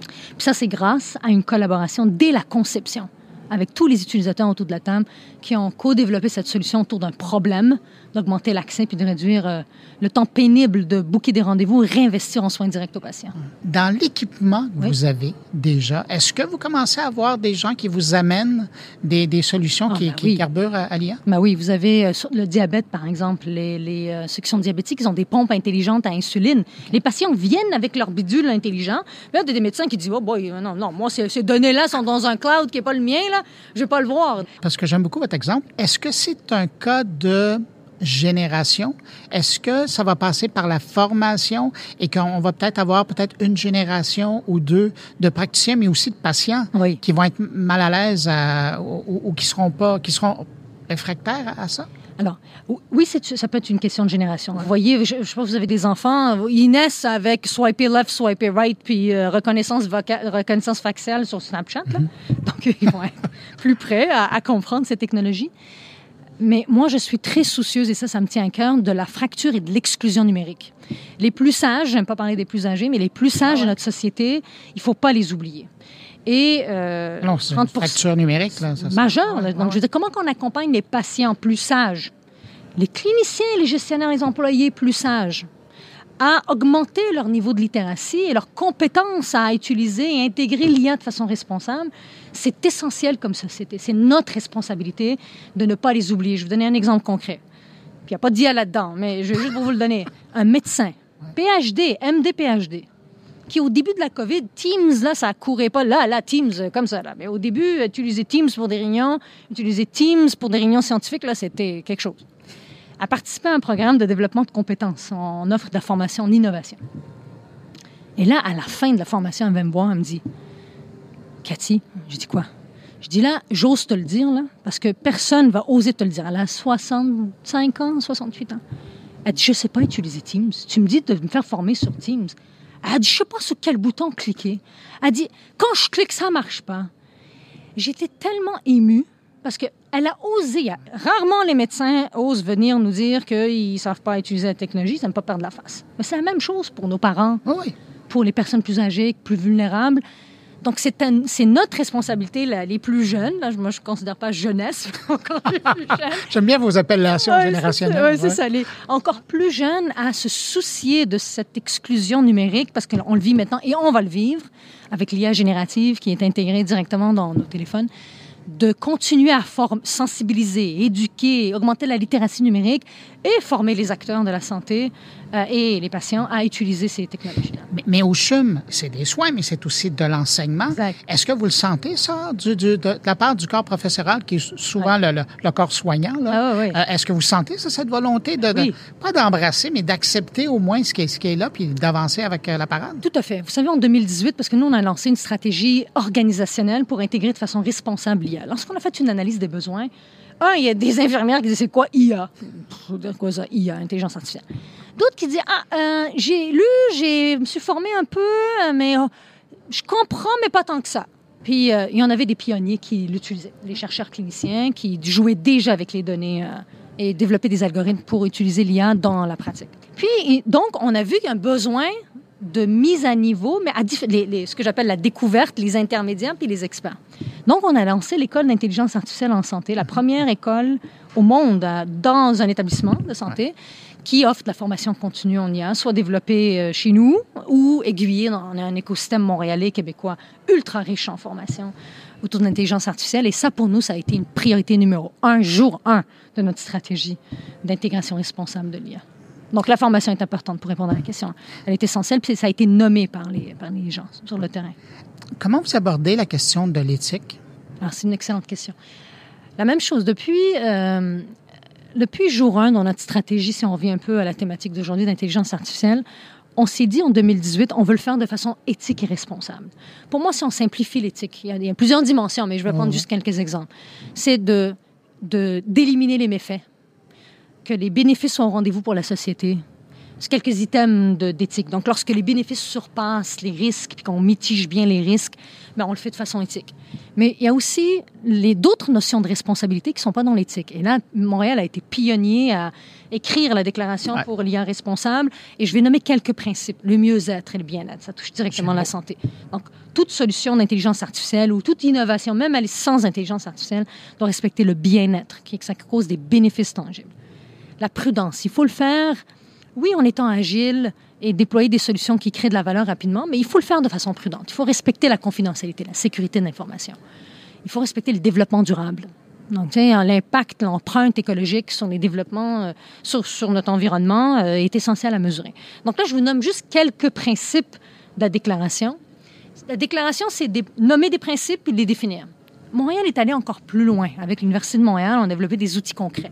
Puis ça, c'est grâce à une collaboration dès la conception avec tous les utilisateurs autour de la table qui ont co-développé cette solution autour d'un problème, d'augmenter l'accès puis de réduire euh, le temps pénible de booker des rendez-vous, réinvestir en soins directs aux patients. Dans l'équipement que Oui. vous avez déjà, est-ce que vous commencez à avoir des gens qui vous amènent des, des solutions Ah, qui, ben qui oui. carburent à, à l'IA? Ben oui, vous avez euh, sur le diabète, par exemple, les, les, euh, ceux qui sont diabétiques, ils ont des pompes intelligentes à insuline. Les patients viennent avec leur bidule intelligent. Là, il y a des médecins qui disent, oh boy, euh, non, non, moi, ces, ces données-là sont dans un cloud qui n'est pas le mien, là. Je vais pas le voir. Parce que j'aime beaucoup votre exemple. Est-ce que c'est un cas de génération? Est-ce que ça va passer par la formation et qu'on va peut-être avoir peut-être une génération ou deux de praticiens, mais aussi de patients Oui. qui vont être mal à l'aise à- ou, ou qui seront pas, qui seront réfractaires à ça? Alors, oui, ça peut être une question de génération. Vous voyez, je, je sais pas, vous avez des enfants, ils naissent avec swiper left, swiper right, puis euh, reconnaissance, reconnaissance faciale sur Snapchat. là. Donc, [laughs] ils vont être plus prêts à, à comprendre ces technologies. Mais moi, je suis très soucieuse, et ça, ça me tient à cœur, de la fracture et de l'exclusion numérique. Les plus sages, j'aime pas parler des plus âgés, mais les plus sages de notre société, il faut pas les oublier. Et euh, Non, c'est une 30%, fracture numérique. Là, ça, ça- majeur. là. Ouais, Donc, ouais. je veux dire, comment qu'on accompagne les patients plus sages, les cliniciens, les gestionnaires, les employés plus sages, à augmenter leur niveau de littératie et leur compétence à utiliser et intégrer l'IA de façon responsable, c'est essentiel comme société. C'est notre responsabilité de ne pas les oublier. Je vais vous donner un exemple concret. Puis il n'y a pas d'IA là-dedans, mais je vais juste pour vous le donner. Un médecin, PhD, MD, PhD, qui au début de la COVID, Teams, là, ça courait pas là, là, Teams, euh, comme ça, là. Mais au début, utiliser Teams pour des réunions, utiliser Teams pour des réunions scientifiques, là, c'était quelque chose. A participé à un programme de développement de compétences. On offre de la formation en innovation. Et là, à la fin de la formation, elle vient me voir, elle me dit Cathy, je dis quoi? Je dis là, j'ose te le dire, là, parce que personne va oser te le dire. Elle a 65 ans, 68 ans. Elle dit Je sais pas utiliser Teams. Tu me dis de me faire former sur Teams. Elle a dit, je sais pas sur quel bouton cliquer. Elle a dit, quand je clique, ça marche pas. J'étais tellement émue parce qu'elle a osé. Rarement les médecins osent venir nous dire qu'ils savent pas utiliser la technologie, ils n'aiment pas perdre la face. Mais c'est la même chose pour nos parents, Oui. pour les personnes plus âgées, plus vulnérables. Donc, c'est notre responsabilité, là, les plus jeunes. Là, moi, je ne considère pas jeunesse, encore les plus [laughs] jeunes. J'aime bien vos appellations Ouais, générationnelles. Oui, c'est ouais. ça. Les encore plus jeunes à se soucier de cette exclusion numérique parce qu'on le vit maintenant et on va le vivre avec l'IA générative qui est intégrée directement dans nos téléphones de continuer à sensibiliser, éduquer, augmenter la littératie numérique et former les acteurs de la santé euh, et les patients à utiliser ces technologies-là. Mais, mais au CHUM, c'est des soins, mais c'est aussi de l'enseignement. Est-ce que vous le sentez, ça, du- du- de, de la part du corps professoral, qui est souvent le, le- le corps soignant? Ah oui. Euh, Est-ce que vous sentez ça, cette volonté de, de- Oui. pas d'embrasser, mais d'accepter au moins ce qui est, ce qui est là, puis d'avancer avec euh, la parade? Tout à fait. Vous savez, en 2018, parce que nous, on a lancé une stratégie organisationnelle pour intégrer de façon responsable l'IA. Lorsqu'on a fait une analyse des besoins, un, il y a des infirmières qui disent c'est quoi IA Pff, quoi ça IA, intelligence artificielle? D'autres qui disent ah, euh, j'ai lu, j'ai me suis formé un peu, euh, mais euh, je comprends, mais pas tant que ça. Puis il y en avait des pionniers qui l'utilisaient, les chercheurs cliniciens qui jouaient déjà avec les données et développaient des algorithmes pour utiliser l'IA dans la pratique. Puis donc on a vu qu'il y a un besoin de mise à niveau, mais à ce que j'appelle la découverte, les intermédiaires puis les experts. Donc, on a lancé l'école d'intelligence artificielle en santé, la première école au monde dans un établissement de santé qui offre de la formation continue en IA, soit développée euh, chez nous ou aiguillée dans un écosystème montréalais, québécois, ultra riche en formation autour de l'intelligence artificielle. Et ça, pour nous, ça a été une priorité numéro un, jour un de notre stratégie d'intégration responsable de l'IA. Donc, la formation est importante pour répondre à la question. Elle est essentielle, puis ça a été nommé par les, par les gens sur le terrain. Comment vous abordez la question de l'éthique? Alors, c'est une excellente question. La même chose, depuis, euh, depuis jour 1 dans notre stratégie, si on revient un peu à la thématique d'aujourd'hui d'intelligence artificielle, on s'est dit en 2018, on veut le faire de façon éthique et responsable. Pour moi, si on simplifie l'éthique, il y a- il y, a plusieurs dimensions, mais je vais prendre juste quelques exemples. C'est de de- d'éliminer les méfaits, que les bénéfices sont au rendez-vous pour la société. C'est quelques items d'éthique. Donc, lorsque les bénéfices surpassent les risques, puis qu'on mitige bien les risques, ben, on le fait de façon éthique. Mais il y a aussi les d'autres notions de responsabilité qui ne sont pas dans l'éthique. Et là, Montréal a été pionnier à écrire la déclaration Ouais. pour l'IA responsable. Et je vais nommer quelques principes. Le mieux-être et le bien-être. Ça touche directement la santé. Donc, toute solution d'intelligence artificielle ou toute innovation, même elle sans intelligence artificielle, doit respecter le bien-être, qui est que ça cause des bénéfices tangibles. La prudence, il faut le faire, oui, en étant agile et déployer des solutions qui créent de la valeur rapidement, mais il faut le faire de façon prudente. Il faut respecter la confidentialité, la sécurité de l'information. Il faut respecter le développement durable. Donc, l'impact, l'empreinte écologique sur les développements, euh, sur, notre environnement euh, est essentiel à mesurer. Donc là, je vous nomme juste quelques principes de la déclaration. La déclaration, c'est des- nommer des principes et les définir. Montréal est allé encore plus loin. Avec l'Université de Montréal, on a développé des outils concrets.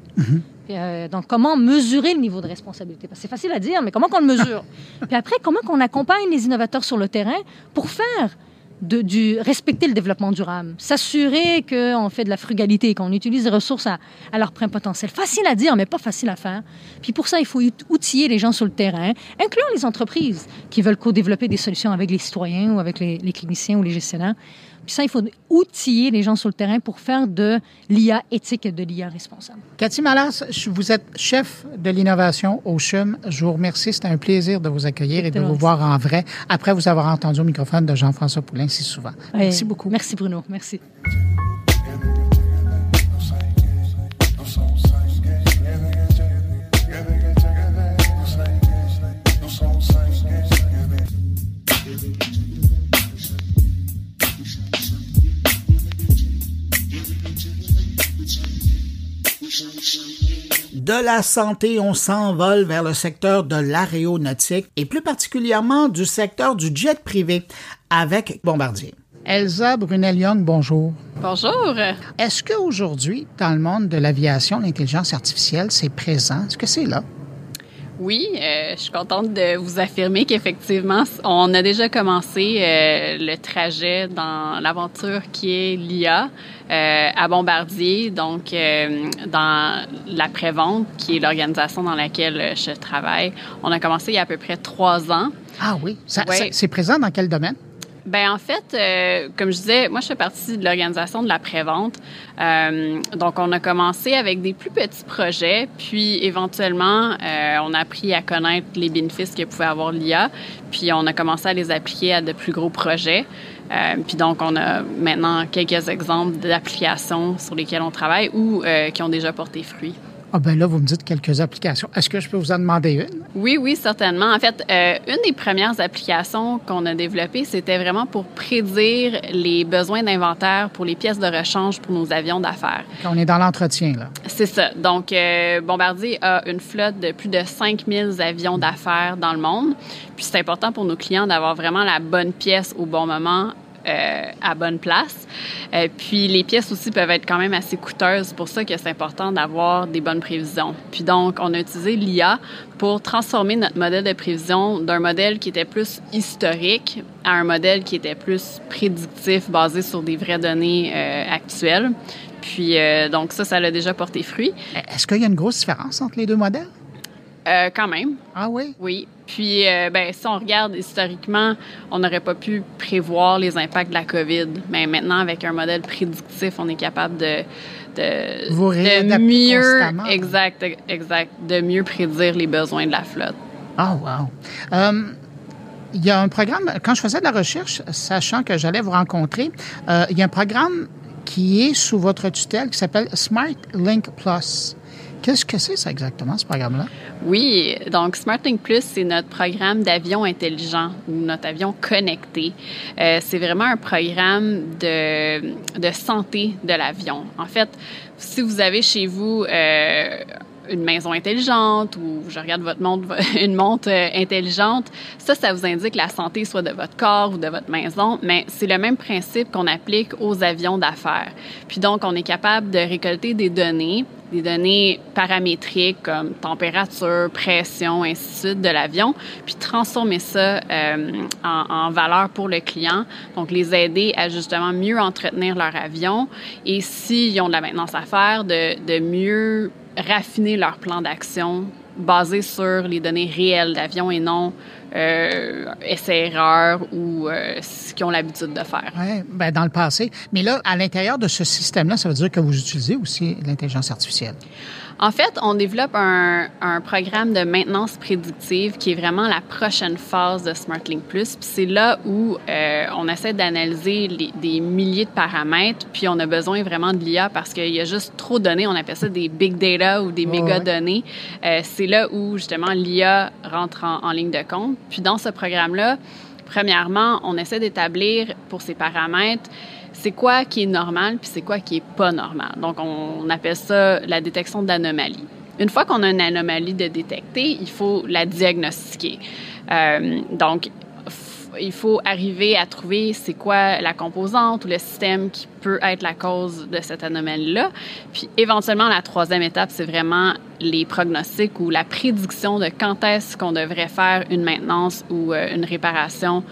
Puis, euh, donc, comment mesurer le niveau de responsabilité? Parce que c'est facile à dire, mais comment qu'on le mesure? [laughs] Puis après, comment qu'on accompagne les innovateurs sur le terrain pour faire de, du, respecter le développement durable, s'assurer qu'on fait de la frugalité, qu'on utilise les ressources à, à leur plein potentiel. Facile à dire, mais pas facile à faire. Puis pour ça, il faut out- outiller les gens sur le terrain, incluant les entreprises qui veulent co-développer des solutions avec les citoyens ou avec les, les cliniciens ou les gestionnaires. Puis ça, il faut outiller les gens sur le terrain pour faire de l'IA éthique et de l'IA responsable. Cathy Malas, vous êtes chef de l'innovation au CHUM. Je vous remercie. C'était un plaisir de vous accueillir et de vous voir en vrai après vous avoir entendu au microphone de Jean-François Poulain si souvent. Merci beaucoup. Merci Bruno, merci. De la santé, on s'envole vers le secteur de l'aéronautique et plus particulièrement du secteur du jet privé avec Bombardier. Elsa Brunel-Young, bonjour. Bonjour. Est-ce qu'aujourd'hui, dans le monde de l'aviation, l'intelligence artificielle, c'est présent? Est-ce que c'est là? Oui, euh, je suis contente de vous affirmer qu'effectivement, on a déjà commencé euh, le trajet dans l'aventure qui est l'IA euh, à Bombardier, donc euh, dans l'après-vente, qui est l'organisation dans laquelle je travaille. On a commencé il y a à peu près trois ans. Ah oui. Ça- Ouais. ça- C'est présent dans quel domaine? Ben en fait, euh, comme je disais, moi je fais partie de l'organisation de la prévente. Euh, donc on a commencé avec des plus petits projets, puis éventuellement euh, on a appris à connaître les bénéfices que pouvait avoir l'IA, puis on a commencé à les appliquer à de plus gros projets. Euh, puis donc on a maintenant quelques exemples d'applications sur lesquelles on travaille ou qui ont déjà porté fruit. Ah ben là, vous me dites quelques applications. Est-ce que je peux vous en demander une? Oui, oui, certainement. En fait, euh, une des premières applications qu'on a développées, c'était vraiment pour prédire les besoins d'inventaire pour les pièces de rechange pour nos avions d'affaires. On est dans l'entretien, là. C'est ça. Donc, euh, Bombardier a une flotte de plus de 5000 avions d'affaires dans le monde. Puis, c'est important pour nos clients d'avoir vraiment la bonne pièce au bon moment. Euh, à bonne place. Euh, puis les pièces aussi peuvent être quand même assez coûteuses. C'est pour ça que c'est important d'avoir des bonnes prévisions. Puis donc, on a utilisé l'IA pour transformer notre modèle de prévision d'un modèle qui était plus historique à un modèle qui était plus prédictif, basé sur des vraies données euh, actuelles. Puis donc ça, ça l'a déjà porté fruit. Est-ce qu'il y a une grosse différence entre les deux modèles? Euh, quand même, Ah oui? oui. Puis, euh, ben, si on regarde historiquement, on n'aurait pas pu prévoir les impacts de la COVID. Mais maintenant, avec un modèle prédictif, on est capable de, de, Vous de mieux, exact, exact, de mieux prédire les besoins de la flotte. Ah, wow. Euh, il y a un programme, quand je faisais de la recherche, sachant que j'allais vous rencontrer, euh, il y a un programme qui est sous votre tutelle qui s'appelle Smart Link Plus. Qu'est-ce que c'est ça exactement, ce programme-là? Oui, donc SmartLink Plus, c'est notre programme d'avion intelligent ou notre avion connecté. Euh, c'est vraiment un programme de, de santé de l'avion. En fait, si vous avez chez vous euh, une maison intelligente ou je regarde votre montre, [laughs] une montre euh, intelligente, ça, ça vous indique la santé soit de votre corps ou de votre maison, mais c'est le même principe qu'on applique aux avions d'affaires. Puis donc, on est capable de récolter des données des données paramétriques comme température, pression, ainsi de suite de l'avion, puis transformer ça euh, en, valeur pour le client. Donc, les aider à justement mieux entretenir leur avion et s'ils ont de la maintenance à faire, de, de mieux raffiner leur plan d'action basé sur les données réelles d'avion et non euh, essais-erreurs ou euh, ce qu'ils ont l'habitude de faire. Oui, ben dans le passé. Mais là, à l'intérieur de ce système-là, ça veut dire que vous utilisez aussi l'intelligence artificielle. En fait, on développe un, un, programme de maintenance prédictive qui est vraiment la prochaine phase de SmartLink Plus. Puis c'est là où euh, on essaie d'analyser les, des milliers de paramètres, puis on a besoin vraiment de l'IA parce qu'il y a juste trop de données. On appelle ça des big data ou des Oh, méga ouais. données. Euh, c'est là où justement l'IA rentre en, en ligne de compte. Puis dans ce programme-là, premièrement, on essaie d'établir pour ces paramètres c'est quoi qui est normal puis c'est quoi qui est pas normal? Donc, on appelle ça la détection d'anomalies. Une fois qu'on a une anomalie de détecter, il faut la diagnostiquer. Euh, donc, il faut arriver à trouver c'est quoi la composante ou le système qui peut être la cause de cette anomalie-là. Puis éventuellement, la troisième étape, c'est vraiment les prognostics ou la prédiction de quand est-ce qu'on devrait faire une maintenance ou euh, une réparation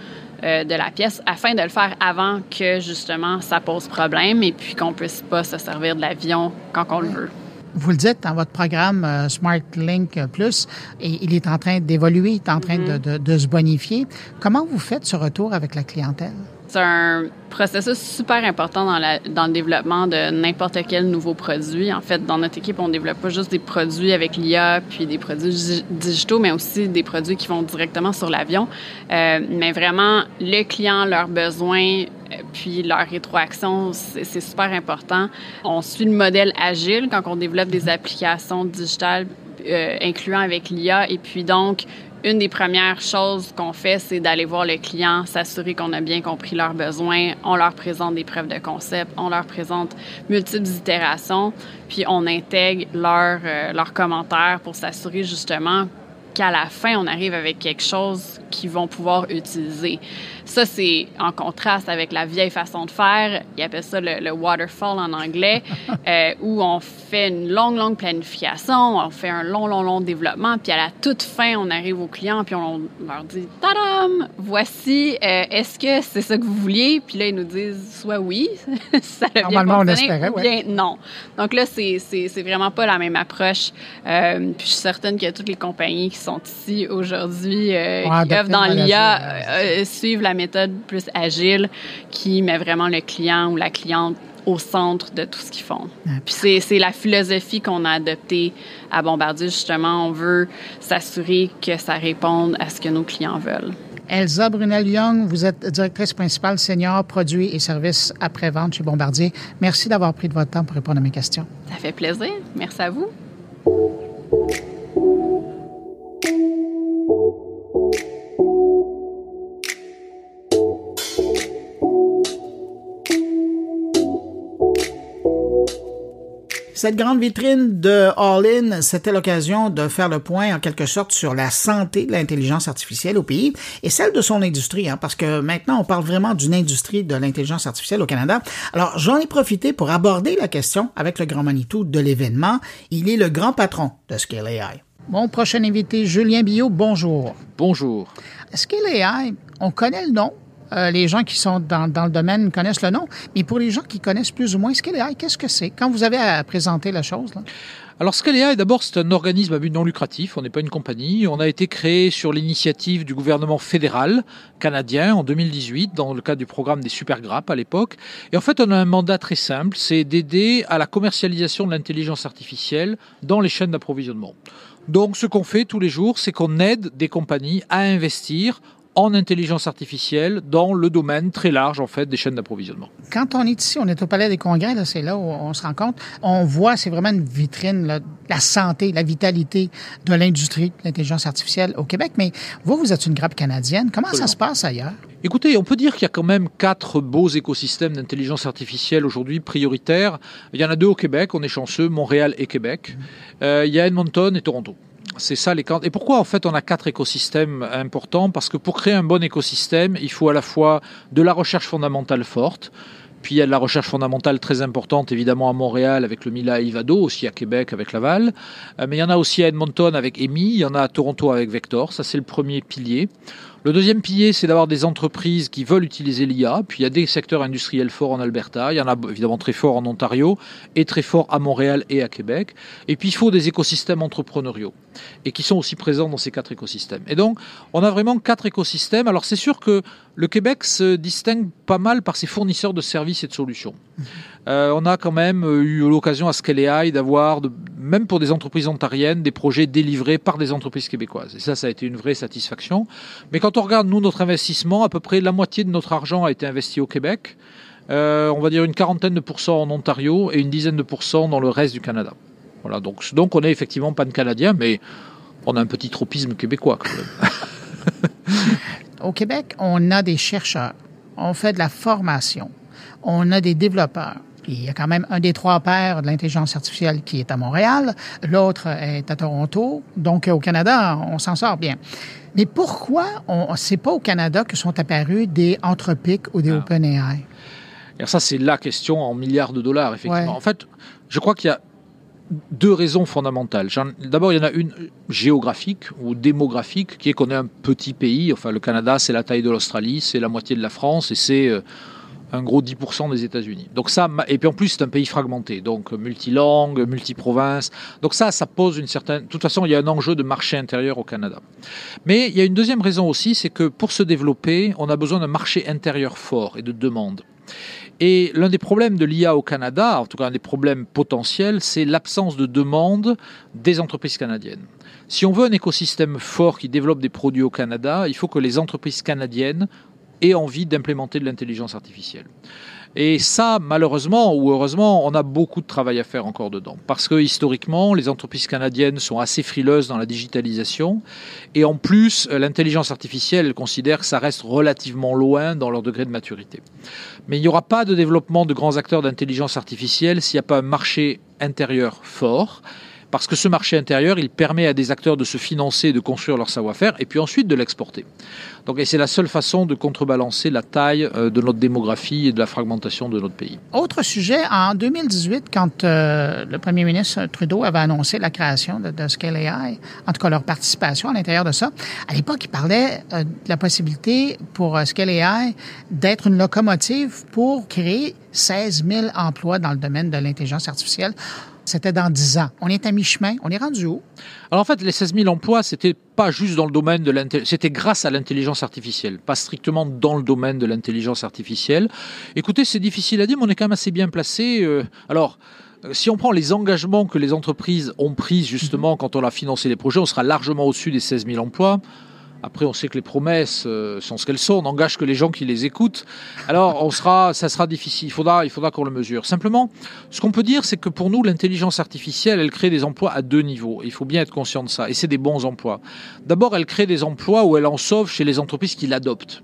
euh, de la pièce afin de le faire avant que justement ça pose problème et puis qu'on puisse pas se servir de l'avion quand on le veut. Vous le dites dans votre programme euh, Smart Link Plus, et il est en train d'évoluer, il est en train de, de, de se bonifier. Comment vous faites ce retour avec la clientèle? C'est un processus super important dans, la, dans le développement de n'importe quel nouveau produit. En fait, dans notre équipe, on développe pas juste des produits avec l'IA puis des produits digitaux, mais aussi des produits qui vont directement sur l'avion. Euh, mais vraiment, le client, leurs besoins, euh, puis leur rétroaction, c'est super important. On suit le modèle agile quand on développe des applications digitales euh, incluant avec l'IA. Et puis donc, une des premières choses qu'on fait, c'est d'aller voir le client, s'assurer qu'on a bien compris leurs besoins. On leur présente des preuves de concept, on leur présente multiples itérations, puis on intègre leurs euh, commentaires pour s'assurer justement qu'à la fin, on arrive avec quelque chose qu'ils vont pouvoir utiliser. Ça, c'est en contraste avec la vieille façon de faire. Ils appellent ça le, waterfall en anglais, [laughs] euh, où on fait une longue, longue planification, on fait un long, long, long développement, puis à la toute fin, on arrive au client, puis on leur dit « Tadam! Voici, euh, est-ce que c'est ça que vous vouliez? » Puis là, ils nous disent soit oui, [laughs] ça a Normalement, on espérait, ou bien non. Donc là, c'est vraiment pas la même approche. Euh, puis je suis certaine que toutes les compagnies qui sont ici aujourd'hui, qui œuvrent dans l'IA, suivent la méthode plus agile qui met vraiment le client ou la cliente au centre de tout ce qu'ils font. Puis c'est la philosophie qu'on a adoptée à Bombardier. Justement, on veut s'assurer que ça réponde à ce que nos clients veulent. Elsa Brunel-Young, vous êtes directrice principale senior produits et services après-vente chez Bombardier. Merci d'avoir pris de votre temps pour répondre à mes questions. Ça fait plaisir. Merci à vous. Cette grande vitrine de All-In, c'était l'occasion de faire le point en quelque sorte sur la santé de l'intelligence artificielle au pays et celle de son industrie, hein, parce que maintenant on parle vraiment d'une industrie de l'intelligence artificielle au Canada. Alors j'en ai profité pour aborder la question avec le grand Manitou de l'événement. Il est le grand patron de Scale AI. Mon prochain invité, Julien Billot, bonjour. Bonjour. Scale AI, on connaît le nom, euh, les gens qui sont dans, le domaine connaissent le nom, mais pour les gens qui connaissent plus ou moins Scale AI, qu'est-ce que c'est? Quand vous avez à présenter la chose, là? Alors Scale AI, d'abord, c'est un organisme à but non lucratif, on n'est pas une compagnie. On a été créé sur l'initiative du gouvernement fédéral canadien en 2018, dans le cadre du programme des super grappes à l'époque. Et en fait, on a un mandat très simple, c'est d'aider à la commercialisation de l'intelligence artificielle dans les chaînes d'approvisionnement. Donc ce qu'on fait tous les jours, c'est qu'on aide des compagnies à investir en intelligence artificielle dans le domaine très large en fait des chaînes d'approvisionnement. Quand on est ici, on est au Palais des Congrès, c'est là où on se rend compte, on voit, c'est vraiment une vitrine, là, la santé, la vitalité de l'industrie de l'intelligence artificielle au Québec. Mais vous, vous êtes une grappe canadienne. Comment ça se passe ailleurs? Écoutez, on peut dire qu'il y a quand même quatre beaux écosystèmes d'intelligence artificielle aujourd'hui prioritaires. Il y en a deux au Québec, on est chanceux, Montréal et Québec. Euh, il y a Edmonton et Toronto. C'est ça les Et pourquoi en fait on a quatre écosystèmes importants? Parce que pour créer un bon écosystème, il faut à la fois de la recherche fondamentale forte, puis il y a de la recherche fondamentale très importante, évidemment à Montréal avec le Mila Ivado, aussi à Québec avec Laval. Euh, mais il y en a aussi à Edmonton avec EMI, il y en a à Toronto avec Vector. Ça, c'est le premier pilier. Le deuxième pilier, c'est d'avoir des entreprises qui veulent utiliser l'IA. Puis il y a des secteurs industriels forts en Alberta, il y en a évidemment très forts en Ontario et très forts à Montréal et à Québec. Et puis il faut des écosystèmes entrepreneuriaux et qui sont aussi présents dans ces quatre écosystèmes. Et donc on a vraiment quatre écosystèmes. Alors c'est sûr que le Québec se distingue pas mal par ses fournisseurs de services et de solutions. Euh, on a quand même eu l'occasion à Scale AI d'avoir, même pour des entreprises ontariennes, des projets délivrés par des entreprises québécoises. Et ça, ça a été une vraie satisfaction. Mais quand on regarde, nous, notre investissement, à peu près la moitié de notre argent a été investi au Québec. Euh, on va dire une quarantaine de pourcents en Ontario et une dizaine de pourcents dans le reste du Canada. Voilà, donc, donc on est effectivement pan-canadien, mais on a un petit tropisme québécois quand même. [laughs] au Québec, on a des chercheurs, on fait de la formation, on a des développeurs. il y a quand même un des trois pairs de l'intelligence artificielle qui est à Montréal, l'autre est à Toronto. Donc, au Canada, on s'en sort bien. Mais pourquoi on c'est pas au Canada que sont apparus des Anthropic ou des OpenAI? Et ça, c'est la question en milliards de dollars, effectivement. Ouais. En fait, je crois qu'il y a deux raisons fondamentales. D'abord, il y en a une géographique ou démographique, qui est qu'on est un petit pays. Enfin, le Canada, c'est la taille de l'Australie, c'est la moitié de la France et c'est euh, un gros 10% des États-Unis. Donc ça, et puis en plus, c'est un pays fragmenté, donc euh, multilangue, multiprovince. Donc ça, ça pose une certaine. De toute façon, il y a un enjeu de marché intérieur au Canada. Mais il y a une deuxième raison aussi, c'est que pour se développer, on a besoin d'un marché intérieur fort et de demande. Et l'un des problèmes de l'IA au Canada, en tout cas un des problèmes potentiels, c'est l'absence de demande des entreprises canadiennes. Si on veut un écosystème fort qui développe des produits au Canada, il faut que les entreprises canadiennes aient envie d'implémenter de l'intelligence artificielle. Et ça, malheureusement ou heureusement, on a beaucoup de travail à faire encore dedans. Parce que historiquement, les entreprises canadiennes sont assez frileuses dans la digitalisation. Et en plus, l'intelligence artificielle, elle considère que ça reste relativement loin dans leur degré de maturité. Mais il n'y aura pas de développement de grands acteurs d'intelligence artificielle s'il n'y a pas un marché intérieur fort. Parce que ce marché intérieur, il permet à des acteurs de se financer, de construire leur savoir-faire, et puis ensuite de l'exporter. Donc, et c'est la seule façon de contrebalancer la taille euh, de notre démographie et de la fragmentation de notre pays. Autre sujet, en 2018, quand euh, le premier ministre Trudeau avait annoncé la création de, de Scale AI, en tout cas leur participation à l'intérieur de ça, à l'époque, il parlait euh, de la possibilité pour euh, Scale AI d'être une locomotive pour créer 16 000 emplois dans le domaine de l'intelligence artificielle. C'était dans 10 ans. On est à mi-chemin. On est rendu où? Alors en fait, les 16 000 emplois, c'était pas juste dans le domaine de l'intelligence, c'était grâce à l'intelligence artificielle, pas strictement dans le domaine de l'intelligence artificielle. Écoutez, c'est difficile à dire, mais on est quand même assez bien placé. euh, alors. euh, Si on prend les engagements que les entreprises ont pris justement quand on a financé les projets, on sera largement au-dessus des 16 000 emplois. Après, on sait que les promesses euh, sont ce qu'elles sont. On n'engage que les gens qui les écoutent. Alors, on sera, ça sera difficile. Il faudra, il faudra qu'on le mesure. Simplement, ce qu'on peut dire, c'est que pour nous, l'intelligence artificielle, elle crée des emplois à deux niveaux. Il faut bien être conscient de ça. Et c'est des bons emplois. D'abord, elle crée des emplois où elle en sauve chez les entreprises qui l'adoptent.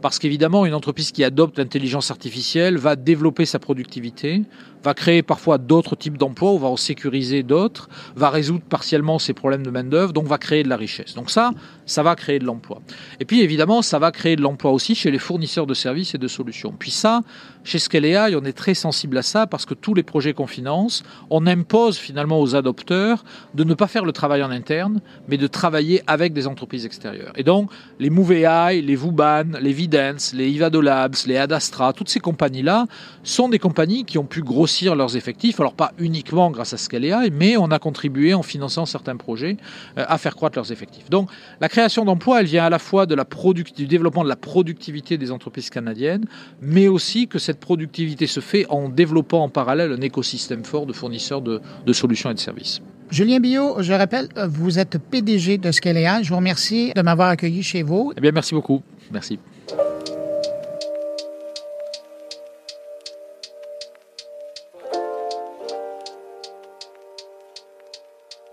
Parce qu'évidemment, une entreprise qui adopte l'intelligence artificielle va développer sa productivité, va créer parfois d'autres types d'emplois, ou va en sécuriser d'autres, va résoudre partiellement ses problèmes de main-d'œuvre, donc va créer de la richesse. Donc ça, ça va créer de l'emploi. Et puis évidemment, ça va créer de l'emploi aussi chez les fournisseurs de services et de solutions. Puis ça, chez Scale AI, on est très sensible à ça parce que tous les projets qu'on finance, on impose finalement aux adopteurs de ne pas faire le travail en interne, mais de travailler avec des entreprises extérieures. Et donc, les Move AI, les Vuban, les Vidence, les Ivado Labs, les Adastra, toutes ces compagnies-là sont des compagnies qui ont pu grossir leurs effectifs, alors pas uniquement grâce à Scale AI, mais on a contribué en finançant certains projets euh, à faire croître leurs effectifs. Donc, la création d'emplois, elle vient à la fois de la du développement de la productivité des entreprises canadiennes, mais aussi que cette productivité se fait en développant en parallèle un écosystème fort de fournisseurs de, de solutions et de services. Julien Billot, je rappelle, vous êtes PDG de Scale AI. Je vous remercie de m'avoir accueilli chez vous. Eh bien, merci beaucoup. Merci.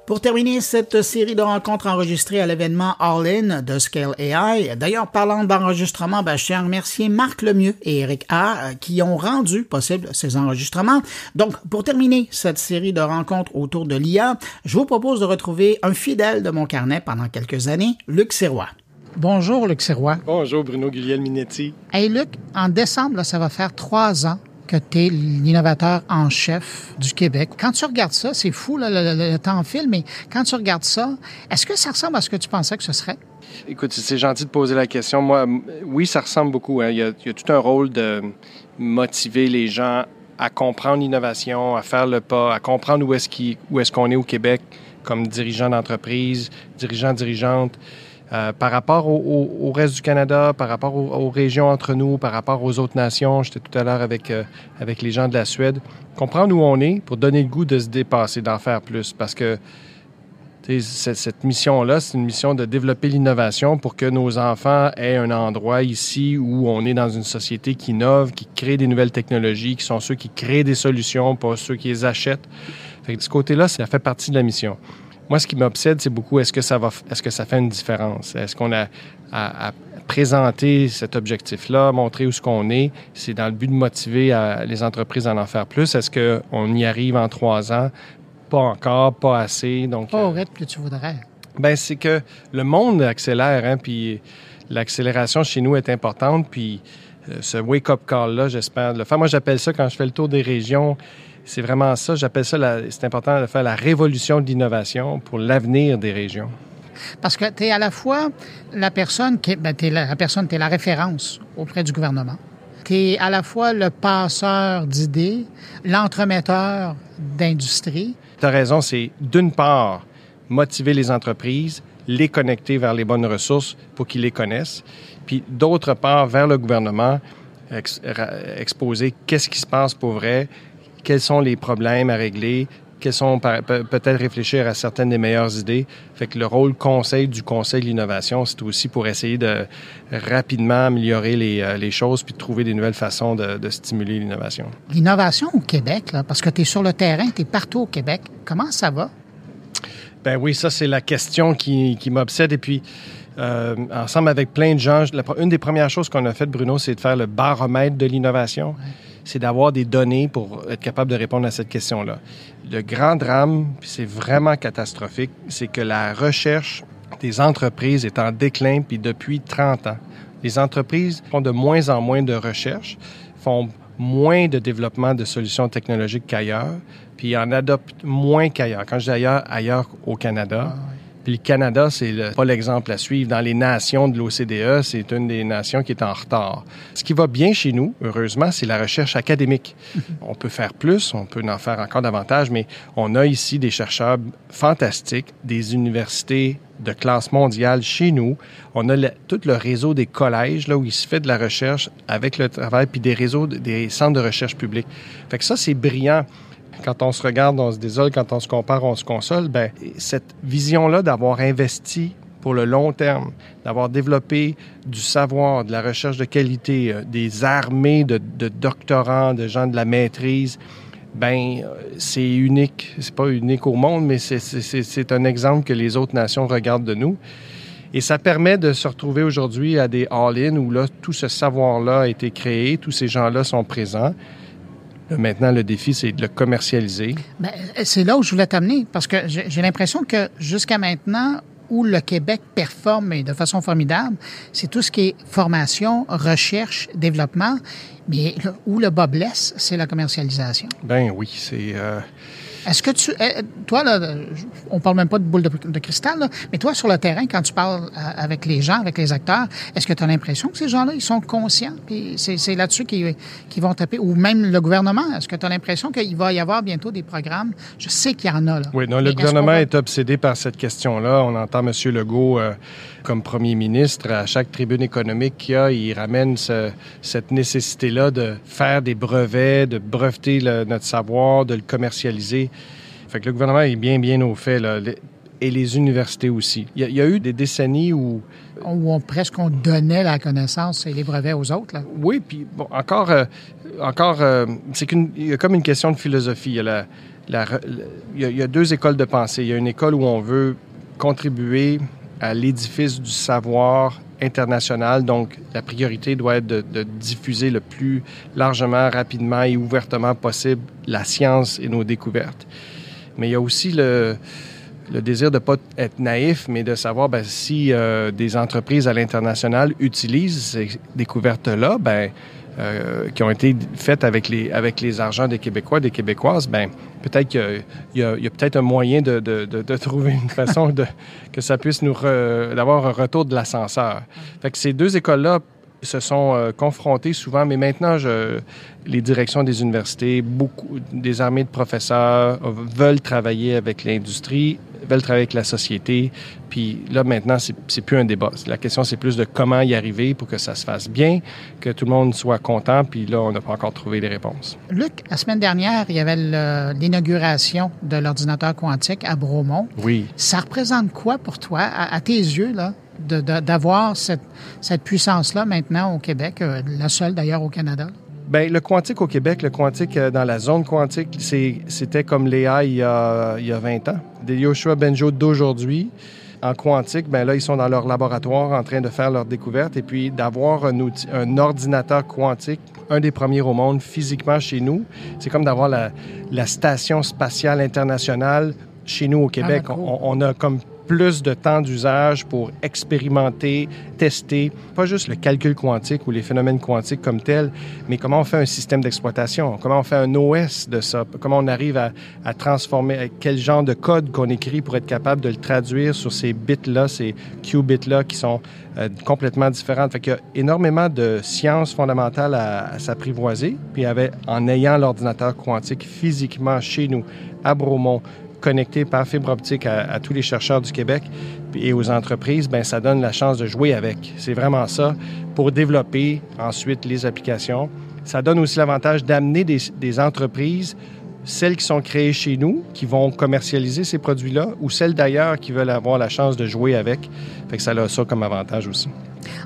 Pour terminer cette série de rencontres enregistrées à l'événement All In de Scale AI, d'ailleurs parlant d'enregistrement, ben, je tiens à remercier Marc Lemieux et Eric A euh, qui ont rendu possible ces enregistrements. Donc, pour terminer cette série de rencontres autour de l'IA, je vous propose de retrouver un fidèle de mon carnet pendant quelques années, Luc Sirois. Bonjour, Luc Sirois. Bonjour, Bruno Guglielminetti. Hey, Luc, en décembre, là, ça va faire trois ans que tu es l'innovateur en chef du Québec. Quand tu regardes ça, c'est fou, le, temps file, mais quand tu regardes ça, est-ce que ça ressemble à ce que tu pensais que ce serait? Écoute, c'est gentil de poser la question. Moi, oui, ça ressemble beaucoup. hein. Il, y a, tout un rôle de motiver les gens à comprendre l'innovation, à faire le pas, à comprendre où est-ce qu'il- où est-ce qu'on est au Québec comme dirigeant d'entreprise, dirigeant, dirigeante, euh, par rapport au, reste du Canada, par rapport aux, régions entre nous, par rapport aux autres nations. J'étais tout à l'heure avec, euh, avec les gens de la Suède. Comprendre où on est pour donner le goût de se dépasser, d'en faire plus. Parce que cette mission-là, c'est une mission de développer l'innovation pour que nos enfants aient un endroit ici où on est dans une société qui innove, qui crée des nouvelles technologies, qui sont ceux qui créent des solutions, pas ceux qui les achètent. Fait que de ce côté-là, ça fait partie de la mission. Moi, ce qui m'obsède, c'est beaucoup est-ce que ça va, est-ce que ça fait une différence? Est-ce qu'on a à, à présenter cet objectif-là, montrer où ce qu'on est? C'est dans le but de motiver euh, les entreprises à en faire plus. Est-ce qu'on y arrive en trois ans? Pas encore, pas assez. Donc, Pas au rythme que tu voudrais. ben, c'est que le monde accélère, hein, puis l'accélération chez nous est importante, puis euh, ce wake-up call-là, j'espère le faire. Moi, j'appelle ça, quand je fais le tour des régions, c'est vraiment ça, j'appelle ça, c'est important de faire la révolution de l'innovation pour l'avenir des régions. Parce que tu es à la fois la personne qui ben, t'es la, la personne, tu es la référence auprès du gouvernement. Tu es à la fois le passeur d'idées, l'entremetteur d'industrie. Tu as raison, c'est d'une part motiver les entreprises, les connecter vers les bonnes ressources pour qu'ils les connaissent, puis d'autre part vers le gouvernement, exposer qu'est-ce qui se passe pour vrai, quels sont les problèmes à régler, quels sont peut-être réfléchir à certaines des meilleures idées. Fait que le rôle conseil du Conseil de l'innovation, c'est aussi pour essayer de rapidement améliorer les, euh, les choses puis de trouver des nouvelles façons de, de stimuler l'innovation. L'innovation au Québec, là, parce que tu es sur le terrain, tu es partout au Québec. Comment ça va? Ben oui, ça, c'est la question qui, qui m'obsède. Et puis, euh, ensemble avec plein de gens, la- une des premières choses qu'on a faites, Bruno, c'est de faire le baromètre de l'innovation. C'est d'avoir des données pour être capable de répondre à cette question-là. Le grand drame, puis c'est vraiment catastrophique, c'est que la recherche des entreprises est en déclin, puis depuis 30 ans. Les entreprises font de moins en moins de recherche, font moins de développement de solutions technologiques qu'ailleurs, puis en adoptent moins qu'ailleurs. Quand je dis ailleurs, ailleurs au Canada. Puis le Canada, c'est le- pas l'exemple à suivre. Dans les nations de l'OCDE, c'est une des nations qui est en retard. Ce qui va bien chez nous, heureusement, c'est la recherche académique. on peut faire plus, on peut en faire encore davantage, mais on a ici des chercheurs fantastiques, des universités de classe mondiale chez nous. On a le- tout le réseau des collèges là où il se fait de la recherche avec le travail, puis des réseaux, de- des centres de recherche publics. Fait que ça, c'est brillant. Quand on se regarde, on se désole. Quand on se compare, on se console. Ben, cette vision-là d'avoir investi pour le long terme, d'avoir développé du savoir, de la recherche de qualité, euh, des armées de, doctorants, de gens de la maîtrise, ben euh, c'est unique. C'est pas unique au monde, mais c'est un exemple que les autres nations regardent de nous. Et ça permet de se retrouver aujourd'hui à des all-in où là, tout ce savoir-là a été créé, tous ces gens-là sont présents. Là, maintenant, le défi, c'est de le commercialiser. Ben, c'est là où je voulais t'amener, parce que j'ai j'ai l'impression que jusqu'à maintenant, où le Québec performe et de façon formidable, c'est tout ce qui est formation, recherche, développement, mais là, où le bas blesse, c'est la commercialisation. Ben oui, c'est... euh, Est-ce que tu, euh, toi, là, on parle même pas de boule de, de cristal, là, mais toi, sur le terrain, quand tu parles euh, avec les gens, avec les acteurs, est-ce que tu as l'impression que ces gens-là, ils sont conscients, puis c'est là-dessus qu'ils vont taper, ou même le gouvernement, est-ce que tu as l'impression qu'il va y avoir bientôt des programmes? Je sais qu'il y en a, là. Oui, non, le gouvernement va- est obsédé par cette question-là. On entend M. Legault euh, comme premier ministre à chaque tribune économique qu'il y a, il ramène ce- cette nécessité-là de faire des brevets, de breveter le- notre savoir, de le commercialiser. Fait que le gouvernement est bien, bien au fait, là, et les universités aussi. Il y, a, il y a eu des décennies où où on, presque on donnait la connaissance et les brevets aux autres. Là. Oui, puis bon, encore, euh, encore, euh, c'est qu'une, il y a comme une question de philosophie. Il y a, la, la re- le- il y a- il y a deux écoles de pensée. Il y a une école où on veut contribuer à l'édifice du savoir international. Donc, la priorité doit être de, de diffuser le plus largement, rapidement et ouvertement possible la science et nos découvertes. Mais il y a aussi le, le désir de ne pas être naïf, mais de savoir ben, si euh, des entreprises à l'international utilisent ces découvertes-là, ben, euh, qui ont été faites avec les, avec les argents des Québécois, des Québécoises, ben, peut-être qu'il y a, peut-être un moyen de, de, de, trouver une [laughs] façon de, que ça puisse nous d'avoir un retour de l'ascenseur. Fait que ces deux écoles-là se sont euh, confrontées souvent, mais maintenant, les directions des universités, beaucoup des armées de professeurs euh, veulent travailler avec l'industrie, veulent travailler avec la société. Puis là, maintenant, c'est plus un débat. La question, c'est plus de comment y arriver pour que ça se fasse bien, que tout le monde soit content. Puis là, on n'a pas encore trouvé les réponses. Luc, la semaine dernière, il y avait l'inauguration de l'ordinateur quantique à Bromont. Oui. Ça représente quoi pour toi, à, à tes yeux, là, d'avoir cette, cette puissance-là maintenant au Québec, euh, la seule d'ailleurs au Canada? Bien, le quantique au Québec, le quantique euh, dans la zone quantique, c'est- c'était comme l'AI il, y a- il y a 20 ans. Des Yoshua Benjo d'aujourd'hui, En quantique, ben là, ils sont dans leur laboratoire en train de faire leur découverte et puis d'avoir un, outil, un ordinateur quantique, un des premiers au monde physiquement chez nous, c'est comme d'avoir la, la station spatiale internationale chez nous au Québec. Ah, on, on a comme plus de temps d'usage pour expérimenter, tester, pas juste le calcul quantique ou les phénomènes quantiques comme tels, mais comment on fait un système d'exploitation, comment on fait un OS de ça, comment on arrive à, transformer, quel genre de code qu'on écrit pour être capable de le traduire sur ces bits-là, ces qubits-là qui sont euh, complètement différentes. Fait qu'il y a énormément de sciences fondamentales à, s'apprivoiser, puis en ayant l'ordinateur quantique physiquement chez nous, à Bromont, connecté par fibre optique à, tous les chercheurs du Québec et aux entreprises, ben ça donne la chance de jouer avec. C'est vraiment ça pour développer ensuite les applications. Ça donne aussi l'avantage d'amener des, des, entreprises, celles qui sont créées chez nous, qui vont commercialiser ces produits-là, ou celles d'ailleurs qui veulent avoir la chance de jouer avec. Fait que ça a ça comme avantage aussi.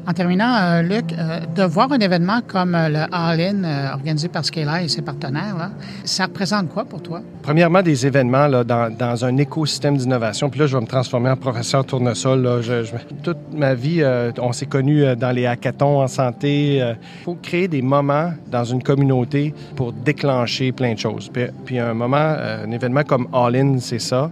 En terminant, euh, Luc, euh, de voir un événement comme euh, le All-In organisé par Scala et ses partenaires, ça représente quoi pour toi? Premièrement, des événements dans, un écosystème d'innovation. Puis là, je vais me transformer en professeur tournesol. Là. Toute ma vie, on s'est connus dans les hackathons en santé. Il faut créer des moments dans une communauté pour déclencher plein de choses. Puis, puis un moment, un événement comme All-In, c'est ça.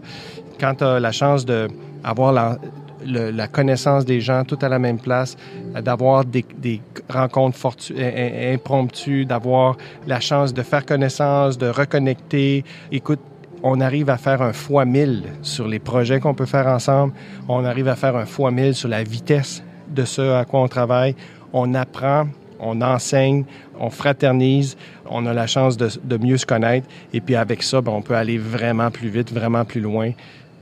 Quand tu as la chance d'avoir la, la connaissance des gens tout à la même place, d'avoir des, des, rencontres fortu impromptues, d'avoir la chance de faire connaissance, de reconnecter. Écoute, on arrive à faire un fois mille sur les projets qu'on peut faire ensemble. On arrive à faire un fois mille sur la vitesse de ce à quoi on travaille. On apprend, on enseigne, on fraternise, on a la chance de, de mieux se connaître. Et puis avec ça, ben, on peut aller vraiment plus vite, vraiment plus loin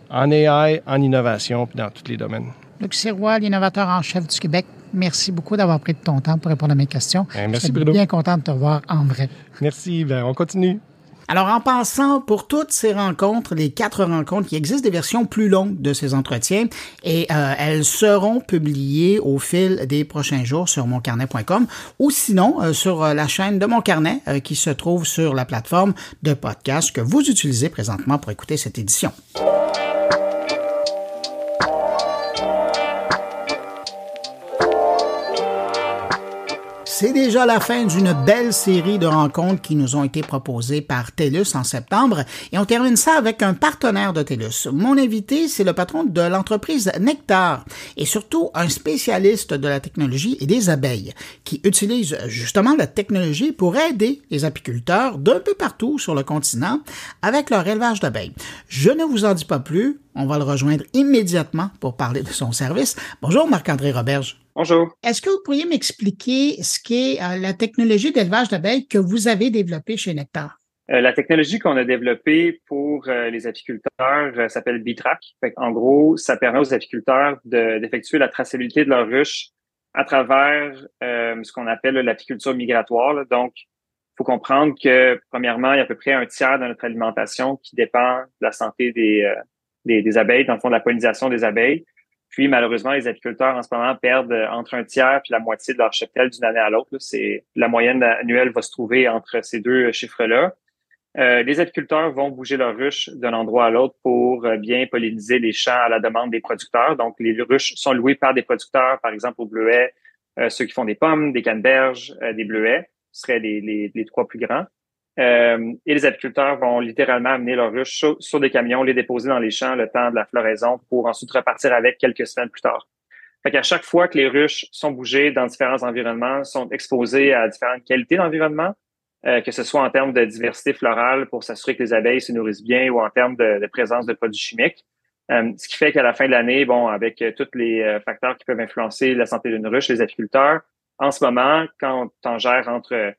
en AI, en innovation, puis dans tous les domaines. Luc Sirois, l'innovateur en chef du Québec, merci beaucoup d'avoir pris de ton temps pour répondre à mes questions. Bien, merci, Je suis Bruno. bien content de te voir en vrai. Merci, ben, on continue. Alors, en passant, pour toutes ces rencontres, les quatre rencontres, il existe des versions plus longues de ces entretiens et euh, elles seront publiées au fil des prochains jours sur moncarnet.com ou sinon euh, sur la chaîne de Mon Carnet euh, qui se trouve sur la plateforme de podcast que vous utilisez présentement pour écouter cette édition. C'est déjà la fin d'une belle série de rencontres qui nous ont été proposées par TELUS en septembre et on termine ça avec un partenaire de TELUS. Mon invité, c'est le patron de l'entreprise Nectar et surtout un spécialiste de la technologie et des abeilles qui utilise justement la technologie pour aider les apiculteurs d'un peu partout sur le continent avec leur élevage d'abeilles. Je ne vous en dis pas plus, on va le rejoindre immédiatement pour parler de son service. Bonjour Marc-André Roberge. Bonjour. Est-ce que vous pourriez m'expliquer ce qu'est euh, la technologie d'élevage d'abeilles que vous avez développée chez Nectar? Euh, la technologie qu'on a développée pour euh, les apiculteurs euh, s'appelle Bitrack. En gros, ça permet aux apiculteurs d'effectuer la traçabilité de leurs ruches à travers ce qu'on appelle l'apiculture migratoire. Là. Donc, il faut comprendre que, premièrement, il y a à peu près un tiers de notre alimentation qui dépend de la santé des, des, des abeilles, dans le fond, de la pollinisation des abeilles. Puis malheureusement, les apiculteurs en ce moment perdent entre un tiers puis la moitié de leur cheptel d'une année à l'autre. C'est la moyenne annuelle va se trouver entre ces deux chiffres-là. Euh, les apiculteurs vont bouger leurs ruches d'un endroit à l'autre pour bien polliniser les champs à la demande des producteurs. Donc, les ruches sont louées par des producteurs, par exemple au bleuet, euh, ceux qui font des pommes, des canneberges, euh, des bleuets, ce seraient les, les trois plus grands. Euh, et les apiculteurs vont littéralement amener leurs ruches sur, des camions, les déposer dans les champs le temps de la floraison pour ensuite repartir avec quelques semaines plus tard. Fait qu'à chaque fois que les ruches sont bougées dans différents environnements, sont exposées à différentes qualités d'environnement, euh, que ce soit en termes de diversité florale pour s'assurer que les abeilles se nourrissent bien ou en termes de, présence de produits chimiques. Euh, ce qui fait qu'à la fin de l'année, bon, avec tous les facteurs qui peuvent influencer la santé d'une ruche, les apiculteurs, en ce moment, quand on gère entre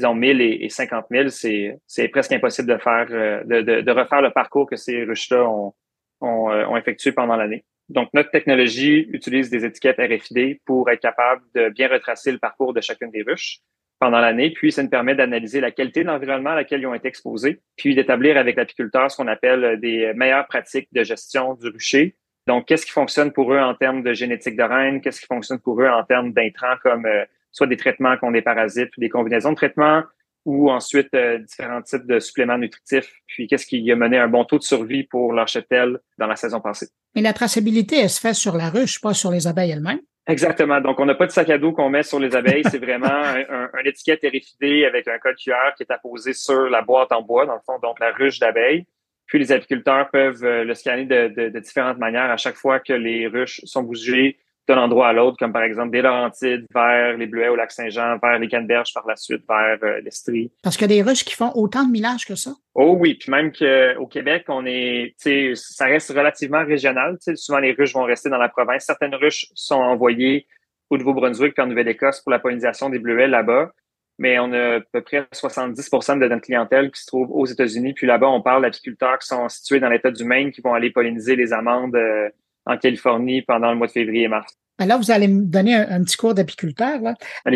disons 1000 et, 50 000, c'est, presque impossible de faire, de, de, de, refaire le parcours que ces ruches-là ont, ont, ont effectué pendant l'année. Donc, notre technologie utilise des étiquettes RFID pour être capable de bien retracer le parcours de chacune des ruches pendant l'année. Puis, ça nous permet d'analyser la qualité de l'environnement à laquelle ils ont été exposés, puis d'établir avec l'apiculteur ce qu'on appelle des meilleures pratiques de gestion du rucher. Donc, qu'est-ce qui fonctionne pour eux en termes de génétique de reine? Qu'est-ce qui fonctionne pour eux en termes d'intrants comme euh, soit des traitements contre des parasites ou des combinaisons de traitements, ou ensuite euh, différents types de suppléments nutritifs, puis qu'est-ce qui a mené un bon taux de survie pour leur cheptel dans la saison passée? Mais la traçabilité, elle se fait sur la ruche, pas sur les abeilles elles-mêmes. Exactement. Donc, on n'a pas de sac à dos qu'on met sur les abeilles. C'est vraiment [laughs] un, un, étiquette RFID avec un code QR qui est apposé sur la boîte en bois, dans le fond, donc la ruche d'abeilles. Puis les apiculteurs peuvent euh, le scanner de, de, de, différentes manières à chaque fois que les ruches sont bougées d'un endroit à l'autre, comme par exemple des Laurentides vers les Bleuets au lac Saint-Jean, vers les Canneberges par la suite, vers euh, l'Estrie. Parce qu'il y a des ruches qui font autant de millage que ça? Oh oui, puis même qu'au Québec, on est, tu sais, ça reste relativement régional. Tu sais, souvent, les ruches vont rester dans la province. Certaines ruches sont envoyées au Nouveau-Brunswick puis en Nouvelle-Écosse pour la pollinisation des bleuets là-bas. Mais on a à peu près 70% de notre clientèle qui se trouve aux États-Unis. Puis là-bas, on parle d'apiculteurs qui sont situés dans l'État du Maine qui vont aller polliniser les amandes euh, en Californie pendant le mois de février et mars. Ben là, vous allez me donner un, petit cours d'apiculteur.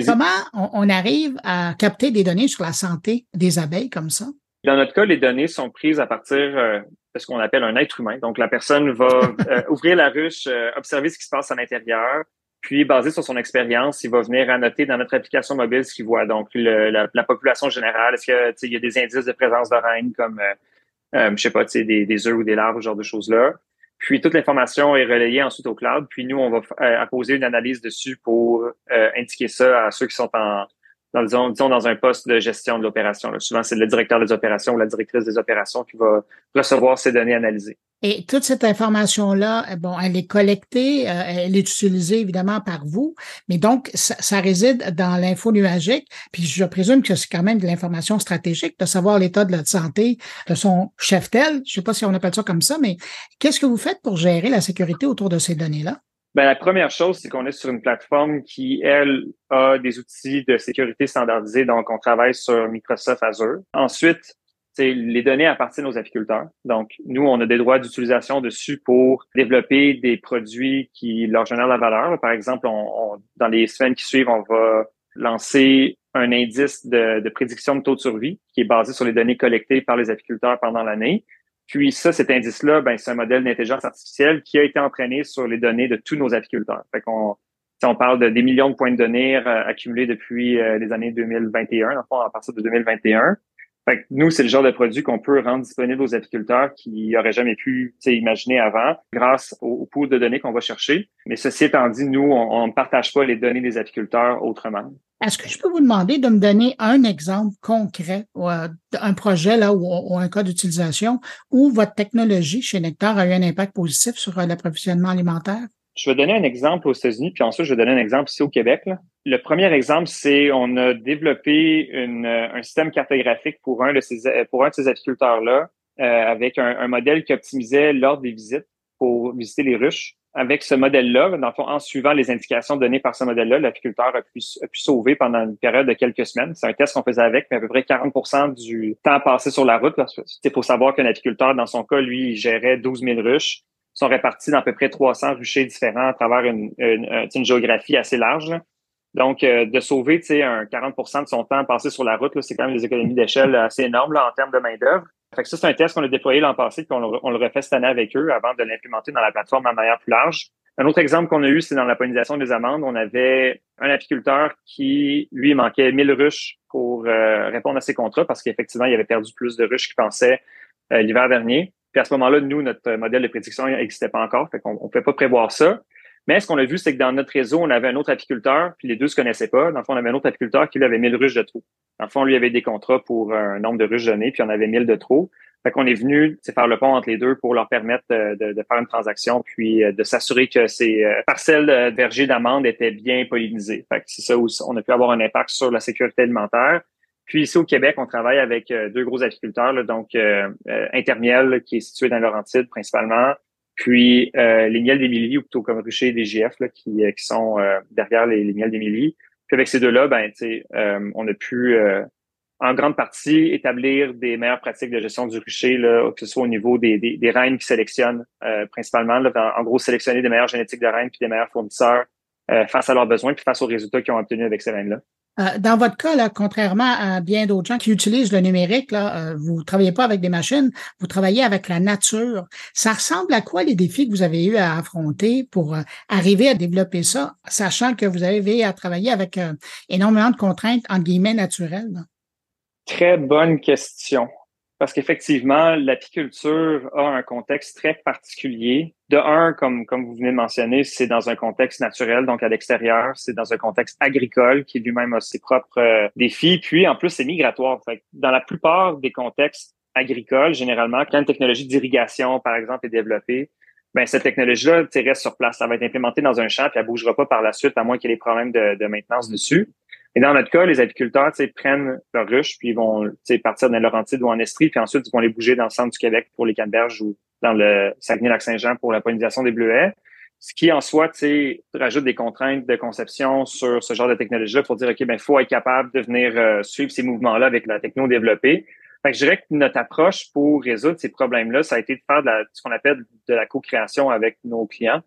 Comment on, arrive à capter des données sur la santé des abeilles comme ça? Dans notre cas, les données sont prises à partir euh, de ce qu'on appelle un être humain. Donc, la personne va euh, [laughs] ouvrir la ruche, observer ce qui se passe à l'intérieur, puis, basé sur son expérience, il va venir annoter dans notre application mobile ce qu'il voit. Donc, la, population générale, est-ce qu'il y a des indices de présence de reine comme, euh, euh, je sais pas, des, des œufs ou des larves, ce genre de choses-là. Puis, toute l'information est relayée ensuite au cloud. Puis, nous, on va euh, apposer une analyse dessus pour euh, indiquer ça à ceux qui sont en, dans, disons, dans un poste de gestion de l'opération. Souvent, c'est le directeur des opérations ou la directrice des opérations qui va recevoir ces données analysées. Et toute cette information-là, eh bon, elle est collectée, euh, elle est utilisée évidemment par vous, mais donc ça, réside dans l'info nuagique. Puis je présume que c'est quand même de l'information stratégique de savoir l'état de la santé de son chef-tel. Je sais pas si on appelle ça comme ça, mais qu'est-ce que vous faites pour gérer la sécurité autour de ces données-là? Ben, la première chose, c'est qu'on est sur une plateforme qui, elle, a des outils de sécurité standardisés. Donc, on travaille sur Microsoft Azure. Ensuite, les données appartiennent aux apiculteurs. Donc, nous, on a des droits d'utilisation dessus pour développer des produits qui leur génèrent la valeur. Par exemple, on, dans les semaines qui suivent, on va lancer un indice de, de prédiction de taux de survie qui est basé sur les données collectées par les apiculteurs pendant l'année. Puis ça, cet indice-là, ben, c'est un modèle d'intelligence artificielle qui a été entraîné sur les données de tous nos apiculteurs. Fait qu'on on parle de des millions de points de données euh, accumulés depuis euh, les années 2021, en à partir de 2021. Fait que nous, c'est le genre de produit qu'on peut rendre disponible aux apiculteurs qui n'auraient jamais pu imaginer avant grâce au, pool de données qu'on va chercher. Mais ceci étant dit, nous, on ne partage pas les données des apiculteurs autrement. Est-ce que je peux vous demander de me donner un exemple concret, euh, un projet là ou, un cas d'utilisation où votre technologie chez Nectar a eu un impact positif sur euh, l'approvisionnement alimentaire? Je vais donner un exemple aux États-Unis, puis ensuite je vais donner un exemple ici au Québec. Le premier exemple, c'est on a développé une, un système cartographique pour un de ces pour un de ces apiculteurs-là, euh, avec un, un, modèle qui optimisait l'ordre des visites pour visiter les ruches. Avec ce modèle-là, dans le fond, en suivant les indications données par ce modèle-là, l'apiculteur a pu, a pu sauver pendant une période de quelques semaines. C'est un test qu'on faisait avec, mais à peu près 40% du temps passé sur la route. Parce que pour savoir qu'un apiculteur, dans son cas, lui, il gérait 12 000 ruches sont répartis dans à peu près 300 ruchers différents à travers une, une, géographie assez large. Donc, euh, de sauver un 40% de son temps passé sur la route, c'est quand même des économies d'échelle assez énormes là, en termes de main-d'œuvre. Fait que ça, c'est un test qu'on a déployé l'an passé, puis on, on, le refait cette année avec eux avant de l'implémenter dans la plateforme de manière plus large. Un autre exemple qu'on a eu, c'est dans la pollinisation des amandes. On avait un apiculteur qui, lui, manquait 1000 ruches pour euh, répondre à ses contrats parce qu'effectivement, il avait perdu plus de ruches qu'il pensait euh, l'hiver dernier. Puis à ce moment-là, nous, notre modèle de prédiction n'existait pas encore, fait qu'on ne pouvait pas prévoir ça. Mais ce qu'on a vu, c'est que dans notre réseau, on avait un autre apiculteur, puis les deux se connaissaient pas. Dans le fond, on avait un autre apiculteur qui lui avait 1000 ruches de trop. Dans le fond, lui avait des contrats pour un nombre de ruches données, puis on avait 1000 de trop. Fait qu'on est venu faire le pont entre les deux pour leur permettre de, de, faire une transaction, puis euh, de s'assurer que ces euh, parcelles de vergers d'amande étaient bien pollinisées. Fait que c'est ça où on a pu avoir un impact sur la sécurité alimentaire. Puis ici au Québec, on travaille avec euh, deux gros apiculteurs, donc euh, euh, Intermiel, qui est situé dans Laurentide principalement, puis euh, les miels d'Émilie, ou plutôt comme Rucher et DGF, là, qui, qui sont derrière les, miels d'Émilie. Puis avec ces deux-là, ben, on a pu en grande partie établir des meilleures pratiques de gestion du rucher, là, que ce soit au niveau des, des, des reines qui sélectionnent principalement, là, en, gros sélectionner des meilleures génétiques de reines puis des meilleurs fournisseurs face à leurs besoins puis face aux résultats qu'ils ont obtenus avec ces reines-là. Euh, dans votre cas, là, contrairement à bien d'autres gens qui utilisent le numérique, là, euh, vous travaillez pas avec des machines, vous travaillez avec la nature. Ça ressemble à quoi les défis que vous avez eu à affronter pour euh, arriver à développer ça, sachant que vous avez à travailler avec énormément de contraintes en guillemets naturelles? Très bonne question. Parce qu'effectivement, l'apiculture a un contexte très particulier. De un, comme, comme vous venez de mentionner, c'est dans un contexte naturel, donc à l'extérieur. C'est dans un contexte agricole qui lui-même a ses propres euh, défis. Puis, en plus, c'est migratoire. Fait dans la plupart des contextes agricoles, généralement, quand une technologie d'irrigation, par exemple, est développée, ben, cette technologie-là reste sur place. Ça va être implémenté dans un champ, puis elle bougera pas par la suite, à moins qu'il y ait des problèmes de, de maintenance dessus. Et dans notre cas, les apiculteurs prennent leurs ruches, puis ils vont partir dans Laurentide ou en Estrie, puis ensuite ils vont les bouger dans le centre du Québec pour les canneberges ou dans le Saguenay-Lac-Saint-Jean pour la pollinisation des bleuets. Ce qui en soi, rajoute des contraintes de conception sur ce genre de technologie-là pour dire, OK, ben, faut être capable de venir euh, suivre ces mouvements-là avec la techno développée. Fait que je dirais que notre approche pour résoudre ces problèmes-là, ça a été de faire de la, ce qu'on appelle de la co-création avec nos clients.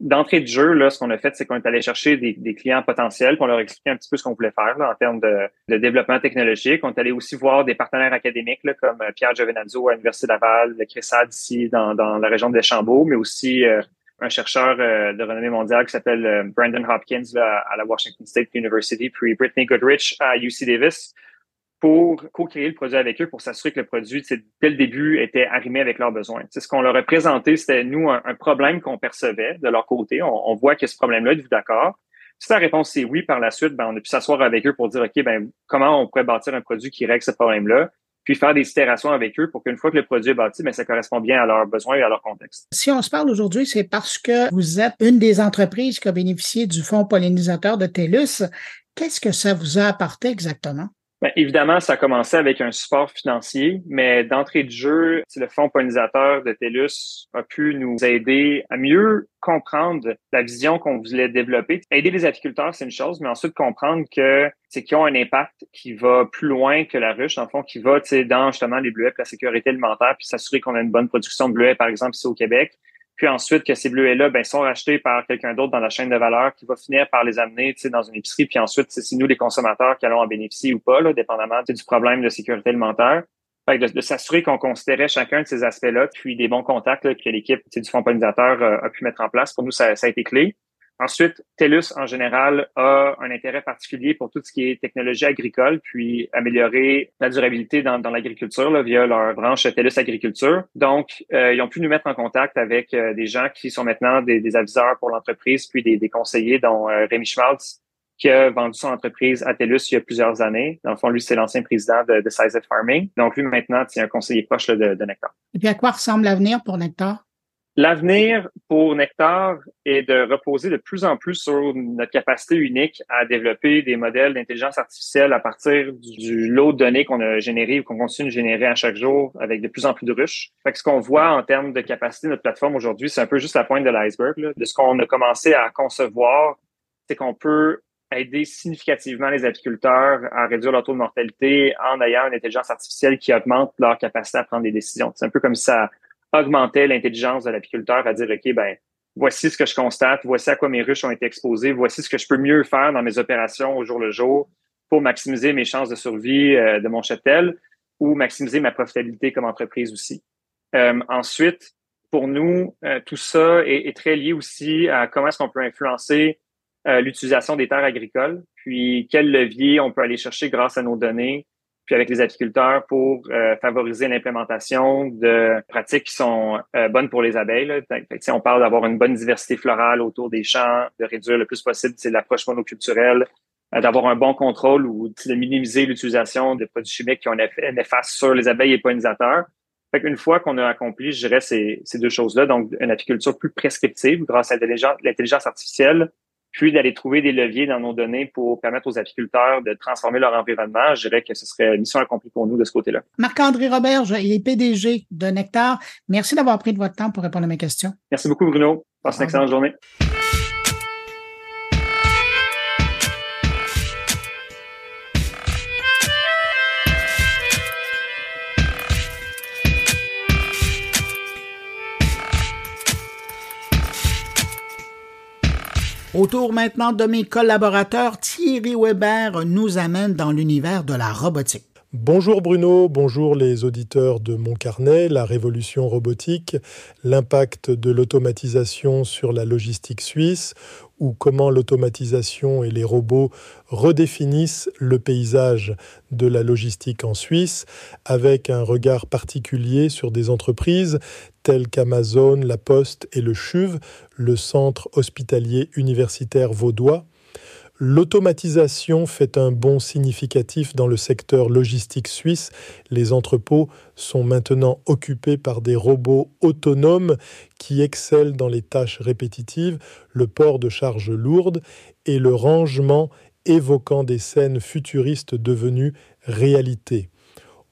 D'entrée de jeu, là, ce qu'on a fait, c'est qu'on est allé chercher des, clients potentiels, pour leur expliquer un petit peu ce qu'on voulait faire en termes de, développement technologique. On est allé aussi voir des partenaires académiques comme euh, Pierre Giovenazzo à l'Université Laval, le CRISAD ici dans, la région de Deschambault, mais aussi euh, un chercheur euh, de renommée mondiale qui s'appelle Brandon Hopkins à la Washington State University, puis Brittany Goodrich à UC Davis pour co-créer le produit avec eux, pour s'assurer que le produit, dès le début, était arrimé avec leurs besoins. C'est ce qu'on leur a présenté, c'était nous un, problème qu'on percevait de leur côté. On, voit que ce problème-là, êtes-vous d'accord? Si la réponse est oui, par la suite, ben, on a pu s'asseoir avec eux pour dire, OK, ben, comment on pourrait bâtir un produit qui règle ce problème-là? puis faire des itérations avec eux pour qu'une fois que le produit est bâti, ben, ça correspond bien à leurs besoins et à leur contexte. Si on se parle aujourd'hui, c'est parce que vous êtes une des entreprises qui a bénéficié du fonds pollinisateur de TELUS. Qu'est-ce que ça vous a apporté exactement? Bien, évidemment, ça a commencé avec un support financier, mais d'entrée de jeu, le fonds pollinisateur de TELUS a pu nous aider à mieux comprendre la vision qu'on voulait développer. Aider les apiculteurs, c'est une chose, mais ensuite comprendre que c'est qu'ils ont un impact qui va plus loin que la ruche, le fond, qui va dans justement les bleuets, la sécurité alimentaire, puis s'assurer qu'on a une bonne production de bleuets, par exemple, ici au Québec puis ensuite que ces bleuets-là ben, sont rachetés par quelqu'un d'autre dans la chaîne de valeur qui va finir par les amener dans une épicerie, puis ensuite c'est nous les consommateurs qui allons en bénéficier ou pas, là, dépendamment du problème de sécurité alimentaire. Fait de, de s'assurer qu'on considérait chacun de ces aspects-là, puis des bons contacts que l'équipe du fonds pollinisateur euh, a pu mettre en place. Pour nous, ça, ça a été clé. Ensuite, TELUS, en général, a un intérêt particulier pour tout ce qui est technologie agricole, puis améliorer la durabilité dans, dans l'agriculture via leur branche TELUS Agriculture. Donc, euh, ils ont pu nous mettre en contact avec euh, des gens qui sont maintenant des, des aviseurs pour l'entreprise, puis des, conseillers, dont euh, Rémi qui a vendu son entreprise à TELUS il y a plusieurs années. Dans le fond, lui, c'est l'ancien président de, de Size Farming. Donc, lui, maintenant, c'est un conseiller proche de, de Nectar. Et puis, à quoi ressemble l'avenir pour Nectar? L'avenir pour Nectar est de reposer de plus en plus sur notre capacité unique à développer des modèles d'intelligence artificielle à partir du lot de données qu'on a généré ou qu'on continue de générer à chaque jour avec de plus en plus de ruches. Fait que ce qu'on voit en termes de capacité de notre plateforme aujourd'hui, c'est un peu juste la pointe de l'iceberg. De ce qu'on a commencé à concevoir, c'est qu'on peut aider significativement les apiculteurs à réduire leur taux de mortalité en ayant une intelligence artificielle qui augmente leur capacité à prendre des décisions. C'est un peu comme ça augmentait l'intelligence de l'apiculteur à dire, OK, ben, voici ce que je constate, voici à quoi mes ruches ont été exposées, voici ce que je peux mieux faire dans mes opérations au jour le jour pour maximiser mes chances de survie euh, de mon cheptel ou maximiser ma profitabilité comme entreprise aussi. Euh, ensuite, pour nous, euh, tout ça est, est, très lié aussi à comment est-ce qu'on peut influencer l'utilisation des terres agricoles, puis quel levier on peut aller chercher grâce à nos données puis avec les apiculteurs pour euh, favoriser l'implémentation de pratiques qui sont euh, bonnes pour les abeilles. Là. Fait, on parle d'avoir une bonne diversité florale autour des champs, de réduire le plus possible l'approche monoculturelle, euh, d'avoir un bon contrôle ou de minimiser l'utilisation de produits chimiques qui ont un effet néfaste sur les abeilles et pollinisateurs. Fait une fois qu'on a accompli, je dirais, ces, ces deux choses-là, donc une apiculture plus prescriptive grâce à l'intelligence artificielle, puis d'aller trouver des leviers dans nos données pour permettre aux apiculteurs de transformer leur environnement, je dirais que ce serait une mission accomplie pour nous de ce côté-là. Marc-André Roberge, il est PDG de Nectar. Merci d'avoir pris de votre temps pour répondre à mes questions. Merci beaucoup, Bruno. Passe une excellente journée. Autour maintenant de mes collaborateurs, Thierry Weber nous amène dans l'univers de la robotique. Bonjour Bruno, bonjour les auditeurs de mon carnet, la révolution robotique, l'impact de l'automatisation sur la logistique suisse ou comment l'automatisation et les robots redéfinissent le paysage de la logistique en Suisse avec un regard particulier sur des entreprises telles qu'Amazon, La Poste et le CHUV, le centre hospitalier universitaire vaudois L'automatisation fait un bond significatif dans le secteur logistique suisse. Les entrepôts sont maintenant occupés par des robots autonomes qui excellent dans les tâches répétitives, le port de charges lourdes et le rangement évoquant des scènes futuristes devenues réalité.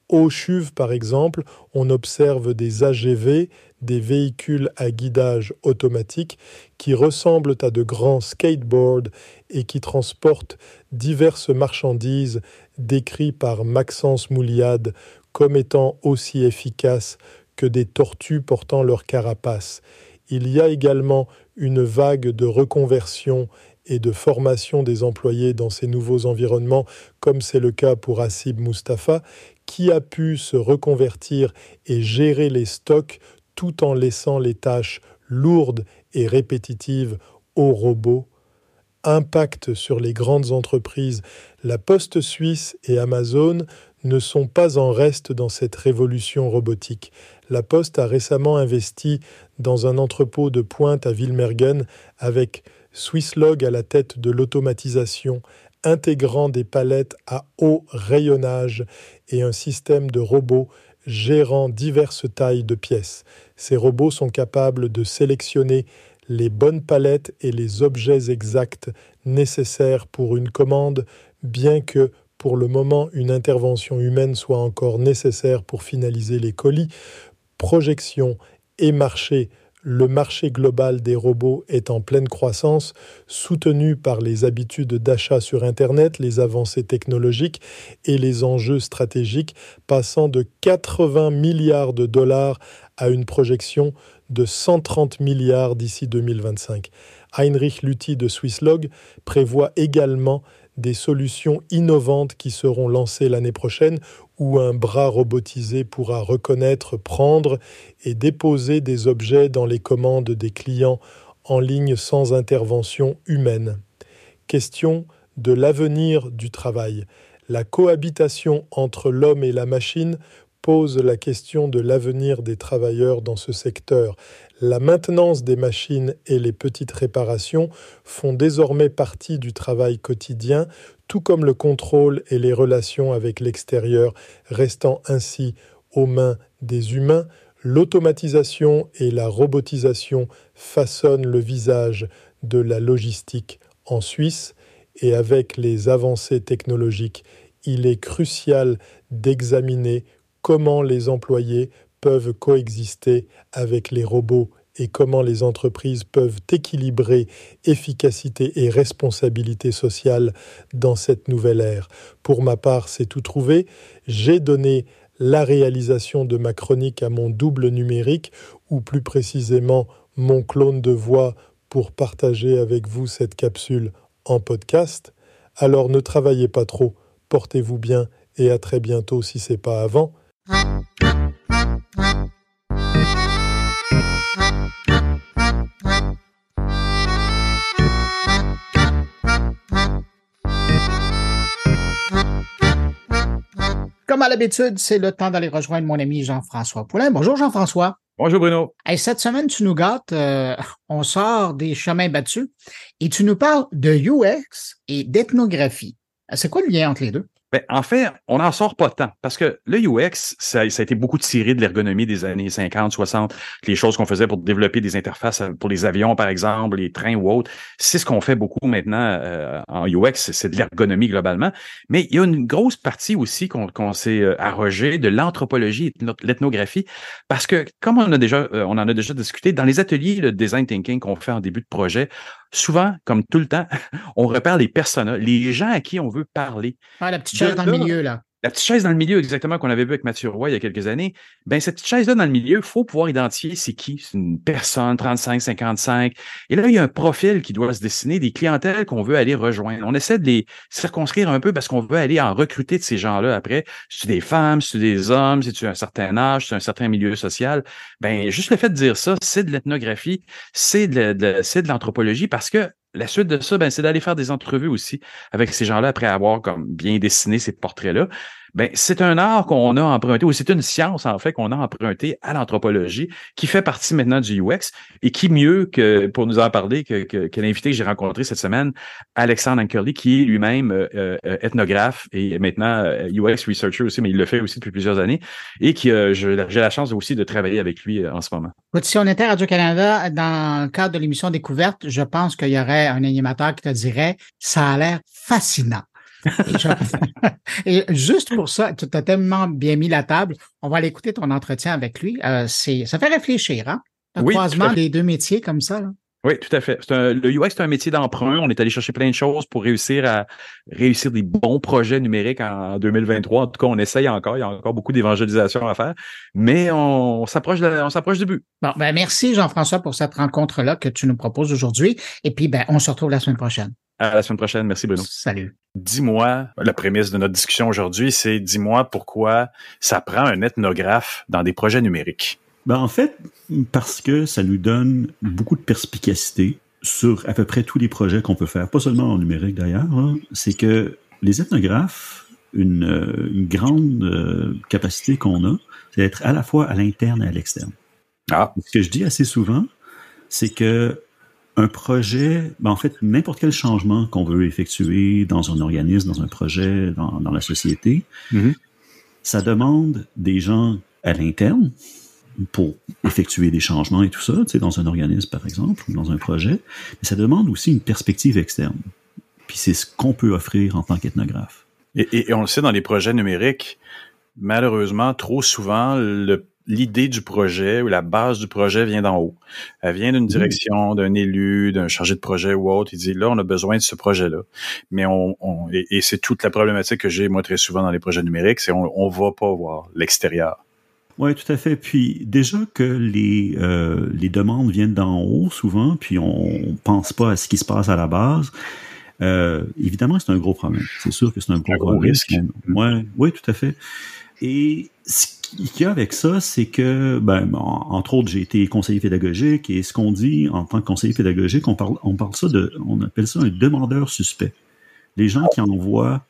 Au CHUV, par exemple, on observe des AGV, des véhicules à guidage automatique qui ressemblent à de grands skateboards et qui transportent diverses marchandises décrites par Maxence Mouliade comme étant aussi efficaces que des tortues portant leur carapace. Il y a également une vague de reconversion et de formation des employés dans ces nouveaux environnements, comme c'est le cas pour Assib Mustafa, qui a pu se reconvertir et gérer les stocks tout en laissant les tâches lourdes et répétitives aux robots Impact sur les grandes entreprises, la Poste suisse et Amazon ne sont pas en reste dans cette révolution robotique. La Poste a récemment investi dans un entrepôt de pointe à Wilmergen avec Swisslog à la tête de l'automatisation, intégrant des palettes à haut rayonnage et un système de robots gérant diverses tailles de pièces. Ces robots sont capables de sélectionner les bonnes palettes et les objets exacts nécessaires pour une commande, bien que pour le moment une intervention humaine soit encore nécessaire pour finaliser les colis. Projection et marché le marché global des robots est en pleine croissance, soutenu par les habitudes d'achat sur Internet, les avancées technologiques et les enjeux stratégiques, passant de 80 milliards de dollars à une projection de 130 milliards d'ici 2025. Heinrich Luthi de Swisslog prévoit également des solutions innovantes qui seront lancées l'année prochaine où un bras robotisé pourra reconnaître, prendre et déposer des objets dans les commandes des clients en ligne sans intervention humaine. Question de l'avenir du travail. La cohabitation entre l'homme et la machine pose la question de l'avenir des travailleurs dans ce secteur. La maintenance des machines et les petites réparations font désormais partie du travail quotidien, tout comme le contrôle et les relations avec l'extérieur, restant ainsi aux mains des humains. L'automatisation et la robotisation façonnent le visage de la logistique en Suisse et avec les avancées technologiques, il est crucial d'examiner comment les employés peuvent coexister avec les robots et comment les entreprises peuvent équilibrer efficacité et responsabilité sociale dans cette nouvelle ère. Pour ma part, c'est tout trouvé. J'ai donné la réalisation de ma chronique à mon double numérique, ou plus précisément mon clone de voix pour partager avec vous cette capsule en podcast. Alors ne travaillez pas trop, portez-vous bien et à très bientôt si c'est pas avant. Comme à l'habitude, c'est le temps d'aller rejoindre mon ami Jean-François Poulain. Bonjour Jean-François. Bonjour Bruno. cette semaine, tu nous gâtes, euh, on sort des chemins battus et tu nous parles de UX et d'ethnographie. C'est quoi le lien entre les deux? Ben, en fait, on n'en sort pas tant parce que le UX, ça, ça a été beaucoup tiré de l'ergonomie des années 50, 60, les choses qu'on faisait pour développer des interfaces pour les avions, par exemple, les trains ou autres. C'est ce qu'on fait beaucoup maintenant euh, en UX, c'est de l'ergonomie globalement. Mais il y a une grosse partie aussi qu'on s'est euh, arrogé de l'anthropologie et de l'ethnographie parce que, comme on, a déjà, euh, on en a déjà discuté, dans les ateliers de design thinking qu'on fait en début de projet, souvent, comme tout le temps, [laughs] on repère les personnes, les gens à qui on veut parler. Ah, chose dans le milieu, là. la petite chaise dans le milieu, exactement, qu'on avait vu avec Mathieu Roy il y a quelques années, ben cette petite chaise-là dans le milieu, il faut pouvoir identifier c'est qui. C'est une personne, 35, 55. Et là, il y a un profil qui doit se dessiner, des clientèles qu'on veut aller rejoindre. On essaie de les circonscrire un peu parce qu'on veut aller en recruter de ces gens-là après. Si tu des femmes, si tu des hommes, si tu as un certain âge, si tu as un certain milieu social. Ben, juste le fait de dire ça, c'est de l'ethnographie, c'est de, de l'anthropologie parce que la suite de ça, ben, c'est d'aller faire des entrevues aussi avec ces gens-là après avoir comme bien dessiné ces portraits-là. Ben, c'est un art qu'on a emprunté, ou c'est une science, en fait, qu'on a emprunté à l'anthropologie, qui fait partie maintenant du UX, et qui mieux que pour nous en parler que, que, que l'invité que j'ai rencontré cette semaine, Alexandre Ankerly, qui est lui-même euh, euh, ethnographe et maintenant UX researcher aussi, mais il le fait aussi depuis plusieurs années, et qui euh, j'ai la chance aussi de travailler avec lui en ce moment. Si on était à Radio-Canada, dans le cadre de l'émission Découverte, je pense qu'il y aurait un animateur qui te dirait, ça a l'air fascinant. [laughs] Et, juste pour ça, tu as tellement bien mis la table. On va aller écouter ton entretien avec lui. Euh, c'est, ça fait réfléchir, hein? Le oui, croisement des deux métiers comme ça. Là? Oui, tout à fait. Un, le UX, c'est un métier d'emprunt. On est allé chercher plein de choses pour réussir à réussir des bons projets numériques en 2023. En tout cas, on essaye encore. Il y a encore beaucoup d'évangélisation à faire, mais on, s'approche, on s'approche du but. Bon, ben merci Jean-François pour cette rencontre-là que tu nous proposes aujourd'hui. Et puis, ben, on se retrouve la semaine prochaine. À la semaine prochaine. Merci, Bruno. Salut. Dis-moi, la prémisse de notre discussion aujourd'hui, c'est dis-moi pourquoi ça prend un ethnographe dans des projets numériques. Ben en fait, parce que ça nous donne beaucoup de perspicacité sur à peu près tous les projets qu'on peut faire, pas seulement en numérique d'ailleurs. Hein. C'est que les ethnographes, une, une grande euh, capacité qu'on a, c'est d'être à la fois à l'interne et à l'externe. Ah. Ce que je dis assez souvent, c'est que un projet, ben en fait, n'importe quel changement qu'on veut effectuer dans un organisme, dans un projet, dans, dans la société, mm-hmm. ça demande des gens à l'interne pour effectuer des changements et tout ça, tu sais, dans un organisme, par exemple, ou dans un projet, mais ça demande aussi une perspective externe. Puis c'est ce qu'on peut offrir en tant qu'ethnographe. Et, et, et, on le sait dans les projets numériques, malheureusement, trop souvent, le l'idée du projet ou la base du projet vient d'en haut. Elle vient d'une direction, d'un élu, d'un chargé de projet ou autre. Il dit là, on a besoin de ce projet-là. Mais on, on et, et c'est toute la problématique que j'ai moi très souvent dans les projets numériques, c'est on, on va pas voir l'extérieur. Oui, tout à fait. Puis déjà que les, euh, les demandes viennent d'en haut souvent, puis on pense pas à ce qui se passe à la base. Euh, évidemment, c'est un gros problème. C'est sûr que c'est un gros, un gros problème. risque. Ouais, oui, tout à fait. Et ce qu'il y a avec ça, c'est que, ben, entre autres, j'ai été conseiller pédagogique et ce qu'on dit en tant que conseiller pédagogique, on parle, ça de, on appelle ça un demandeur suspect. Les gens qui envoient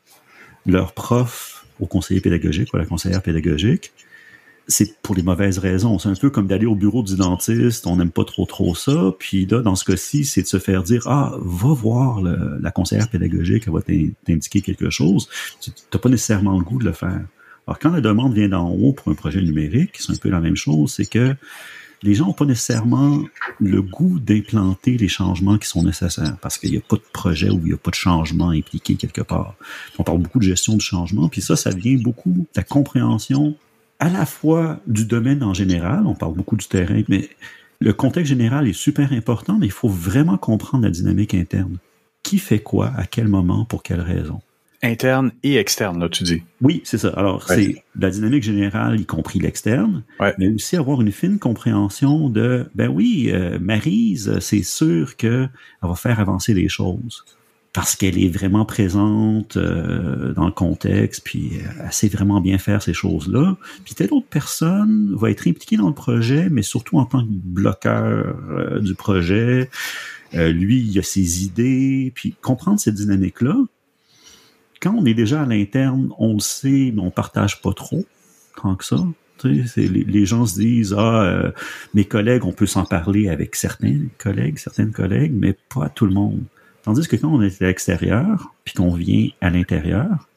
leur prof au conseiller pédagogique ou à la conseillère pédagogique, c'est pour les mauvaises raisons. C'est un peu comme d'aller au bureau du dentiste, on n'aime pas trop trop ça. Puis là, dans ce cas-ci, c'est de se faire dire ah, va voir la conseillère pédagogique, elle va t'indiquer quelque chose. Tu n'as pas nécessairement le goût de le faire. Alors quand la demande vient d'en haut pour un projet numérique, c'est un peu la même chose, c'est que les gens n'ont pas nécessairement le goût d'implanter les changements qui sont nécessaires parce qu'il n'y a pas de projet où il n'y a pas de changement impliqué quelque part. On parle beaucoup de gestion du changement, puis ça, ça vient beaucoup de la compréhension à la fois du domaine en général, on parle beaucoup du terrain, mais le contexte général est super important, mais il faut vraiment comprendre la dynamique interne. Qui fait quoi, à quel moment, pour quelle raison? Interne et externe, là, tu dis. Oui, c'est ça. Alors, ouais. c'est la dynamique générale, y compris l'externe, ouais. mais aussi avoir une fine compréhension de, ben oui, euh, Marise, c'est sûr qu'elle va faire avancer les choses parce qu'elle est vraiment présente euh, dans le contexte, puis elle sait vraiment bien faire ces choses-là. Puis telle autre personne va être impliquée dans le projet, mais surtout en tant que bloqueur euh, du projet. Euh, lui, il a ses idées, puis comprendre cette dynamique-là. Quand on est déjà à l'interne, on le sait, mais on partage pas trop tant que ça. Les, les, gens se disent ah euh, mes collègues on peut s'en parler avec certains collègues certaines collègues mais pas tout le monde Tandis que quand on est à l'extérieur, puis qu'on vient à l'intérieur,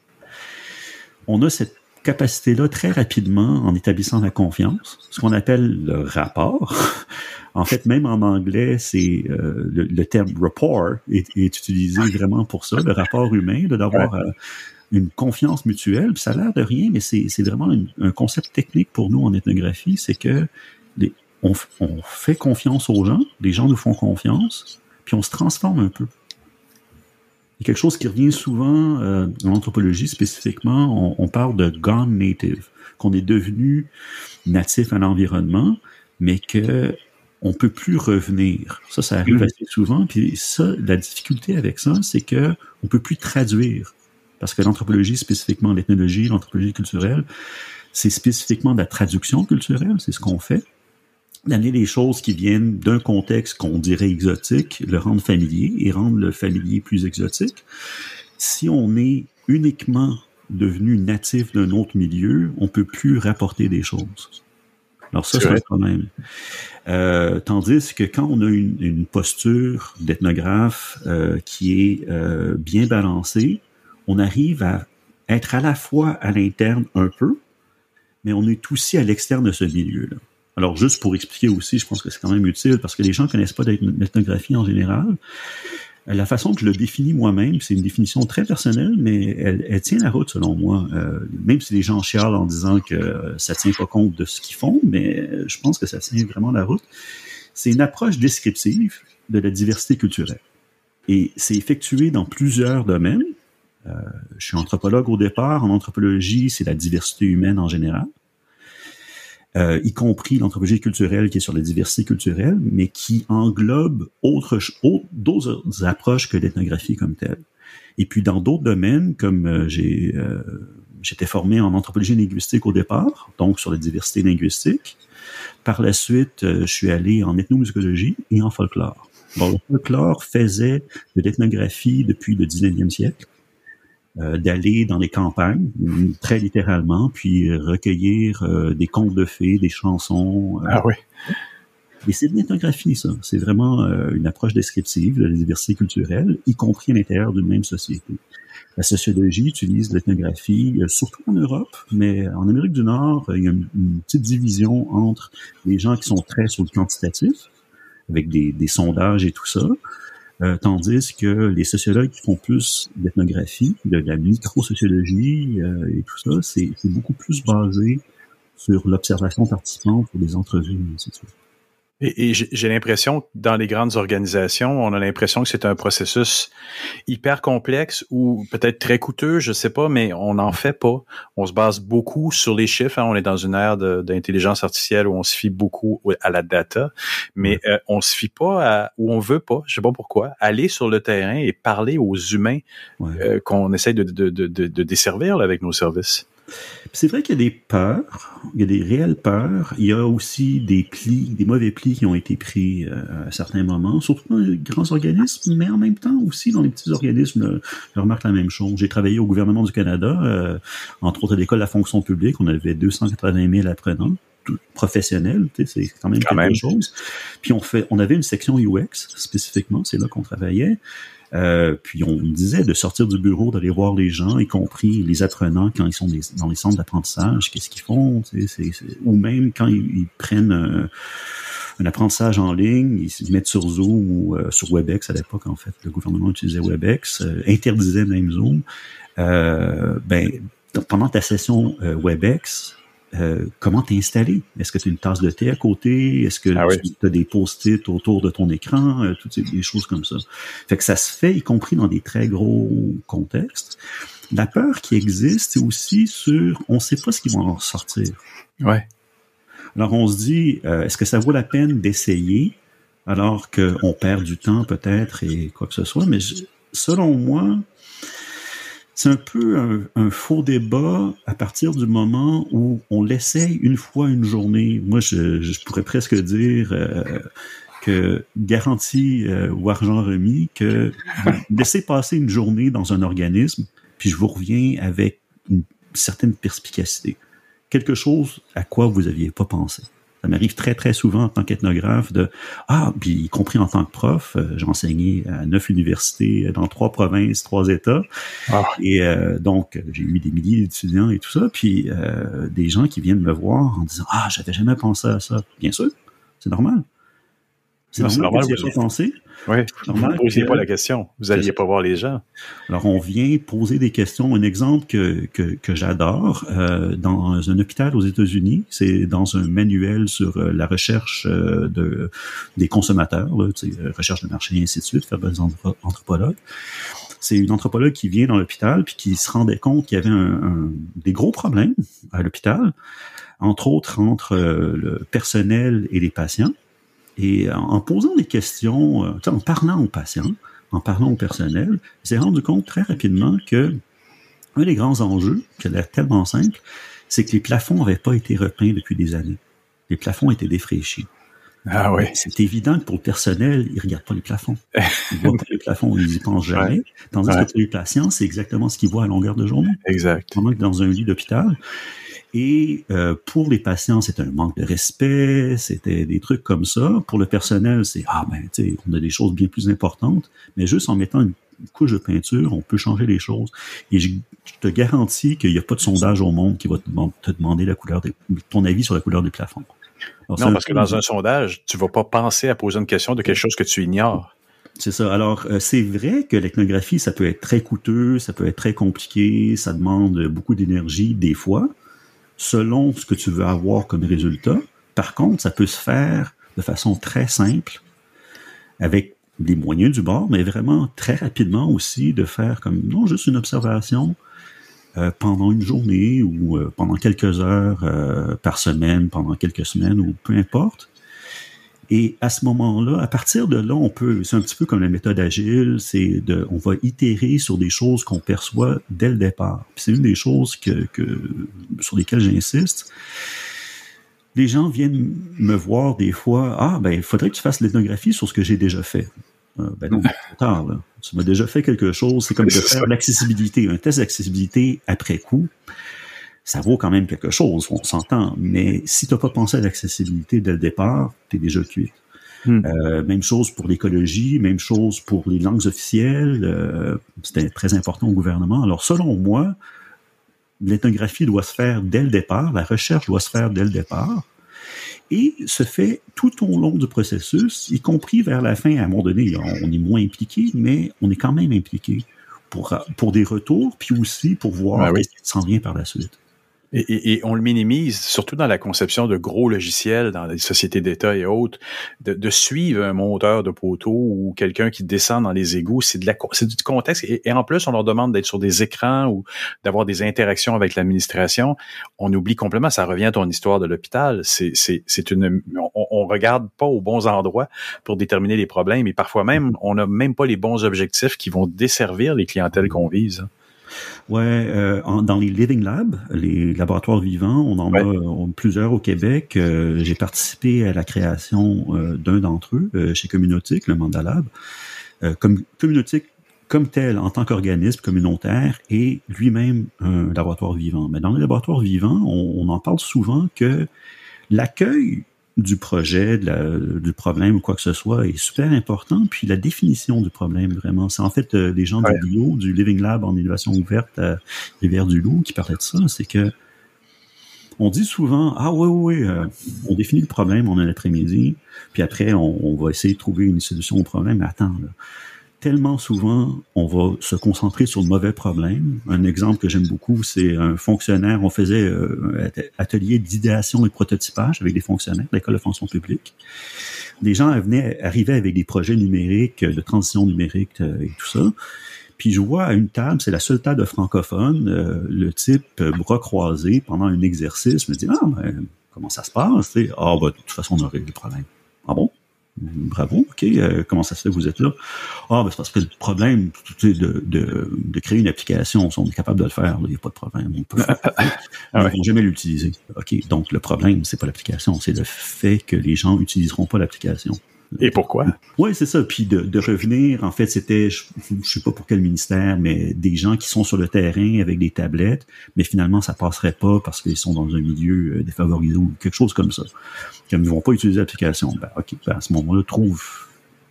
on a cette capacité-là très rapidement en établissant la confiance, ce qu'on appelle le rapport. [laughs] en fait, même en anglais, c'est euh, le, le, terme rapport est, est, utilisé vraiment pour ça, le rapport humain, d'avoir euh, une confiance mutuelle. Puis ça a l'air de rien, mais c'est vraiment une, un concept technique pour nous en ethnographie, c'est que les, on, on fait confiance aux gens, les gens nous font confiance, puis on se transforme un peu. Quelque chose qui revient souvent euh, en anthropologie spécifiquement, on, on, parle de gone native, qu'on est devenu natif à l'environnement, mais que on peut plus revenir. Ça, ça arrive Mm. assez souvent. Puis ça, la difficulté avec ça, c'est que on peut plus traduire. Parce que l'anthropologie, spécifiquement l'ethnologie, l'anthropologie culturelle, c'est spécifiquement de la traduction culturelle, c'est ce qu'on fait. D'amener les choses qui viennent d'un contexte qu'on dirait exotique, le rendre familier et rendre le familier plus exotique. Si on est uniquement devenu natif d'un autre milieu, on peut plus rapporter des choses. Alors ça, C'est un problème. Euh, tandis que quand on a une, une posture d'ethnographe euh, qui est euh, bien balancée, on arrive à être à la fois à l'interne un peu, mais on est aussi à l'externe de ce milieu-là. Alors, juste pour expliquer aussi, je pense que c'est quand même utile parce que les gens connaissent pas l'ethnographie en général. La façon que je le définis moi-même, c'est une définition très personnelle, mais elle, tient la route selon moi. Euh, même si les gens chialent en disant que ça tient pas compte de ce qu'ils font, mais je pense que ça tient vraiment la route. C'est une approche descriptive de la diversité culturelle. Et c'est effectué dans plusieurs domaines. Euh, je suis anthropologue au départ. En anthropologie, c'est la diversité humaine en général. Euh, y compris l'anthropologie culturelle qui est sur la diversité culturelle, mais qui englobe autre, autre, d'autres approches que l'ethnographie comme telle. Et puis dans d'autres domaines, comme euh, j'ai euh, j'étais formé en anthropologie linguistique au départ, donc sur la diversité linguistique. Par la suite, euh, je suis allé en ethnomusicologie et en folklore. Le folklore faisait de l'ethnographie depuis le 19e siècle. Euh, d'aller dans les campagnes, très littéralement, puis recueillir euh, des contes de fées, des chansons. ah oui. Et c'est de l'ethnographie, ça. C'est vraiment euh, une approche descriptive de la diversité culturelle, y compris à l'intérieur d'une même société. La sociologie utilise l'ethnographie, euh, surtout en Europe, mais en Amérique du Nord, il y a une, une, petite division entre les gens qui sont très sur le quantitatif, avec des, des sondages et tout ça, euh, tandis que les sociologues qui font plus d'ethnographie, de la microsociologie euh, et tout ça, c'est beaucoup plus basé sur l'observation participante pour des entrevues, ainsi de suite. Et, et j'ai l'impression que dans les grandes organisations, on a l'impression que c'est un processus hyper complexe ou peut-être très coûteux, je sais pas, mais on n'en fait pas. On se base beaucoup sur les chiffres. Hein. On est dans une ère d'intelligence artificielle où on se fie beaucoup à la data, mais euh, on se fie pas à où on veut pas. Je sais pas pourquoi. Aller sur le terrain et parler aux humains ouais. euh, qu'on essaye de, de, de, de desservir là, avec nos services. C'est vrai qu'il y a des peurs, il y a des réelles peurs. Il y a aussi des plis, des mauvais plis qui ont été pris euh, à certains moments, surtout dans les grands organismes, mais en même temps aussi dans les petits organismes. Je remarque la même chose. J'ai travaillé au gouvernement du Canada, euh, entre autres à l'école de la fonction publique. On avait 280 000 apprenants professionnels, c'est quand même quand quelque même. chose. Puis on fait, on avait une section UX spécifiquement, c'est là qu'on travaillait. Euh, puis on disait de sortir du bureau, d'aller voir les gens, y compris les apprenants quand ils sont dans les centres d'apprentissage, qu'est-ce qu'ils font, ou même quand ils, prennent un, un, apprentissage en ligne, ils se mettent sur Zoom ou euh, sur WebEx à l'époque en fait, le gouvernement utilisait WebEx, euh, interdisait même Zoom. Ben pendant ta session WebEx, euh, comment t'es installé? Est-ce que tu as une tasse de thé à côté? Est-ce que ah oui. tu as des post-it autour de ton écran? Euh, toutes ces des choses comme ça. Fait que ça se fait, y compris dans des très gros contextes. La peur qui existe, c'est aussi sur on ne sait pas ce qui va en sortir. Ouais. Alors on se dit, euh, est-ce que ça vaut la peine d'essayer alors qu'on perd du temps peut-être et quoi que ce soit? Mais je, selon moi, c'est un peu un, faux débat à partir du moment où on l'essaye une fois une journée. Moi, je, pourrais presque dire euh, que garantie euh, ou argent remis, que laissez passer une journée dans un organisme, puis je vous reviens avec une certaine perspicacité. Quelque chose à quoi vous aviez pas pensé. Ça m'arrive très, très souvent en tant qu'ethnographe de Ah, puis y compris en tant que prof, euh, j'ai enseigné à neuf universités dans trois provinces, trois États. Ah. Et euh, donc, j'ai eu des milliers d'étudiants et tout ça, puis euh, des gens qui viennent me voir en disant Ah, j'avais jamais pensé à ça. Bien sûr, c'est normal. C'est normal, que tu pas pensé. Oui, normal vous ne posiez que... pas la question. Vous n'alliez pas voir les gens. Alors, on vient poser des questions. Un exemple que, que, que j'adore, euh, dans un hôpital aux États-Unis, c'est dans un manuel sur euh, la recherche euh, de, des consommateurs, là, recherche de marché et ainsi de suite, fait des anthropologues. C'est une anthropologue qui vient dans l'hôpital puis qui se rendait compte qu'il y avait un, des gros problèmes à l'hôpital, entre autres entre euh, le personnel et les patients. Et en, posant des questions, euh, en parlant aux patients, en parlant au personnel, il s'est rendu compte très rapidement que un des grands enjeux, qui a l'air tellement simple, c'est que les plafonds n'avaient pas été repeints depuis des années. Les plafonds étaient défraîchis. Ah oui. C'est évident que pour le personnel, ils regardent pas les plafonds. Ils voient pas les plafonds, ils y pensent [laughs] jamais. Tandis que pour les patients, c'est exactement ce qu'ils voient à longueur de journée. Exact. Pendant que dans un lit d'hôpital. Et euh, pour les patients, c'est un manque de respect, c'était des trucs comme ça. Pour le personnel, c'est ah ben tu sais, on a des choses bien plus importantes. Mais juste en mettant une couche de peinture, on peut changer les choses. Et je, te garantis qu'il n'y a pas de sondage au monde qui va te, demander la couleur ton avis sur la couleur du plafond. non, parce que dans un sondage, tu vas pas penser à poser une question de quelque chose que tu ignores. C'est ça. Alors, euh, c'est vrai que l'ethnographie, ça peut être très coûteux, ça peut être très compliqué, ça demande beaucoup d'énergie des fois, selon ce que tu veux avoir comme résultat. Par contre, ça peut se faire de façon très simple, avec des moyens du bord, mais vraiment très rapidement aussi de faire comme non juste une observation euh, pendant une journée ou euh, pendant quelques heures euh, par semaine, pendant quelques semaines ou peu importe. Et à ce moment-là, à partir de là, on peut, c'est un petit peu comme la méthode agile, c'est de, on va itérer sur des choses qu'on perçoit dès le départ. C'est une des choses que, que sur lesquelles j'insiste les gens viennent me voir des fois, ah, ben, il faudrait que tu fasses l'ethnographie sur ce que j'ai déjà fait. Euh, ben non, trop tard, là. Tu m'as déjà fait quelque chose. C'est comme de faire l'accessibilité, un test d'accessibilité après coup. Ça vaut quand même quelque chose, on s'entend. Mais si tu n'as pas pensé à l'accessibilité dès le départ, tu es déjà cuit. Hmm. Euh, même chose pour l'écologie, même chose pour les langues officielles. Euh, C'était très important au gouvernement. Alors, selon moi, l'ethnographie doit se faire dès le départ, la recherche doit se faire dès le départ, et se fait tout au long du processus, y compris vers la fin. À un moment donné, on est moins impliqué, mais on est quand même impliqué pour, pour des retours, puis aussi pour voir ben ce qui s'en vient par la suite. Et, on le minimise, surtout dans la conception de gros logiciels, dans les sociétés d'État et autres, de, suivre un monteur de poteau ou quelqu'un qui descend dans les égouts, c'est de la c'est du contexte. Et, en plus, on leur demande d'être sur des écrans ou d'avoir des interactions avec l'administration. On oublie complètement, ça revient à ton histoire de l'hôpital. C'est, c'est, une, on, on, regarde pas aux bons endroits pour déterminer les problèmes et parfois même, on n'a même pas les bons objectifs qui vont desservir les clientèles qu'on vise. Ouais, euh, dans les Living Labs, les laboratoires vivants, on en a plusieurs au Québec. Euh, j'ai participé à la création euh, d'un d'entre eux chez Communautique, le Mandalab. comme Communautique comme tel, en tant qu'organisme communautaire, est lui-même un laboratoire vivant. Mais dans les laboratoires vivants, on en parle souvent que l'accueil du projet, du problème ou quoi que ce soit est super important. Puis la définition du problème, vraiment, c'est en fait euh, des gens du bio, du Living Lab en innovation ouverte à Rivière-du-Loup qui parlaient de ça. C'est que on dit souvent, ah oui, oui, oui, euh, on définit le problème en un après-midi, puis après, on, on, va essayer de trouver une solution au problème. Mais attends, là, tellement souvent, on va se concentrer sur le mauvais problème. Un exemple que j'aime beaucoup, c'est un fonctionnaire, on faisait euh, un atelier d'idéation et de prototypage avec des fonctionnaires de l'école de fonction publique. Des gens venaient, arrivaient avec des projets numériques, de transition numérique euh, et tout ça. Puis je vois à une table, c'est la seule table de francophones, euh, le type bras croisés pendant un exercice me dit Ah, ben, comment ça se passe? Ah, ben, de toute façon, on a réglé le problème. Ah bon? Bravo, ok, euh, comment ça se fait que vous êtes là? Ah, ben c'est parce que le problème de, de, de, créer une application, on est capable de le faire, il n'y a pas de problème, on peut faire. ah ouais. jamais l'utiliser. OK, donc le problème, c'est pas l'application, c'est le fait que les gens n'utiliseront pas l'application. Et pourquoi? Oui, c'est ça. Puis de, de, revenir, en fait, c'était, je, je sais pas pour quel ministère, mais des gens qui sont sur le terrain avec des tablettes, mais finalement, ça passerait pas parce qu'ils sont dans un milieu euh, défavorisé ou quelque chose comme ça. Comme ils vont pas utiliser l'application. Ben, OK, ben, à ce moment-là, trouve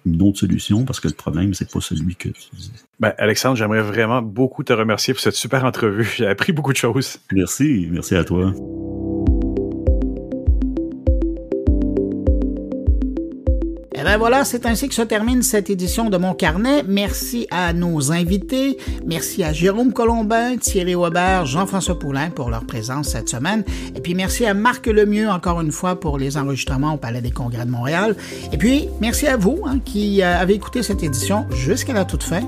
une autre solution parce que le problème, c'est pas celui que tu disais. Ben, Alexandre, j'aimerais vraiment beaucoup te remercier pour cette super entrevue. J'ai appris beaucoup de choses. Merci. Merci à toi. Et ben voilà, c'est ainsi que se termine cette édition de Mon Carnet. Merci à nos invités. Merci à Jérôme Colombin, Thierry Weber, Jean-François Poulain pour leur présence cette semaine. Et puis merci à Marc Lemieux encore une fois pour les enregistrements au Palais des Congrès de Montréal. Et puis merci à vous hein, qui euh, avez écouté cette édition jusqu'à la toute fin.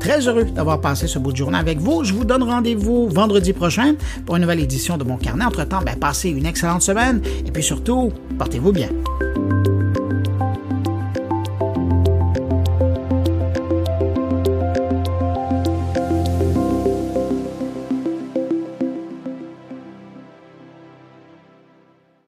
Très heureux d'avoir passé ce bout de journée avec vous. Je vous donne rendez-vous vendredi prochain pour une nouvelle édition de Mon Carnet. Entre-temps, ben, passez une excellente semaine et puis surtout, portez-vous bien.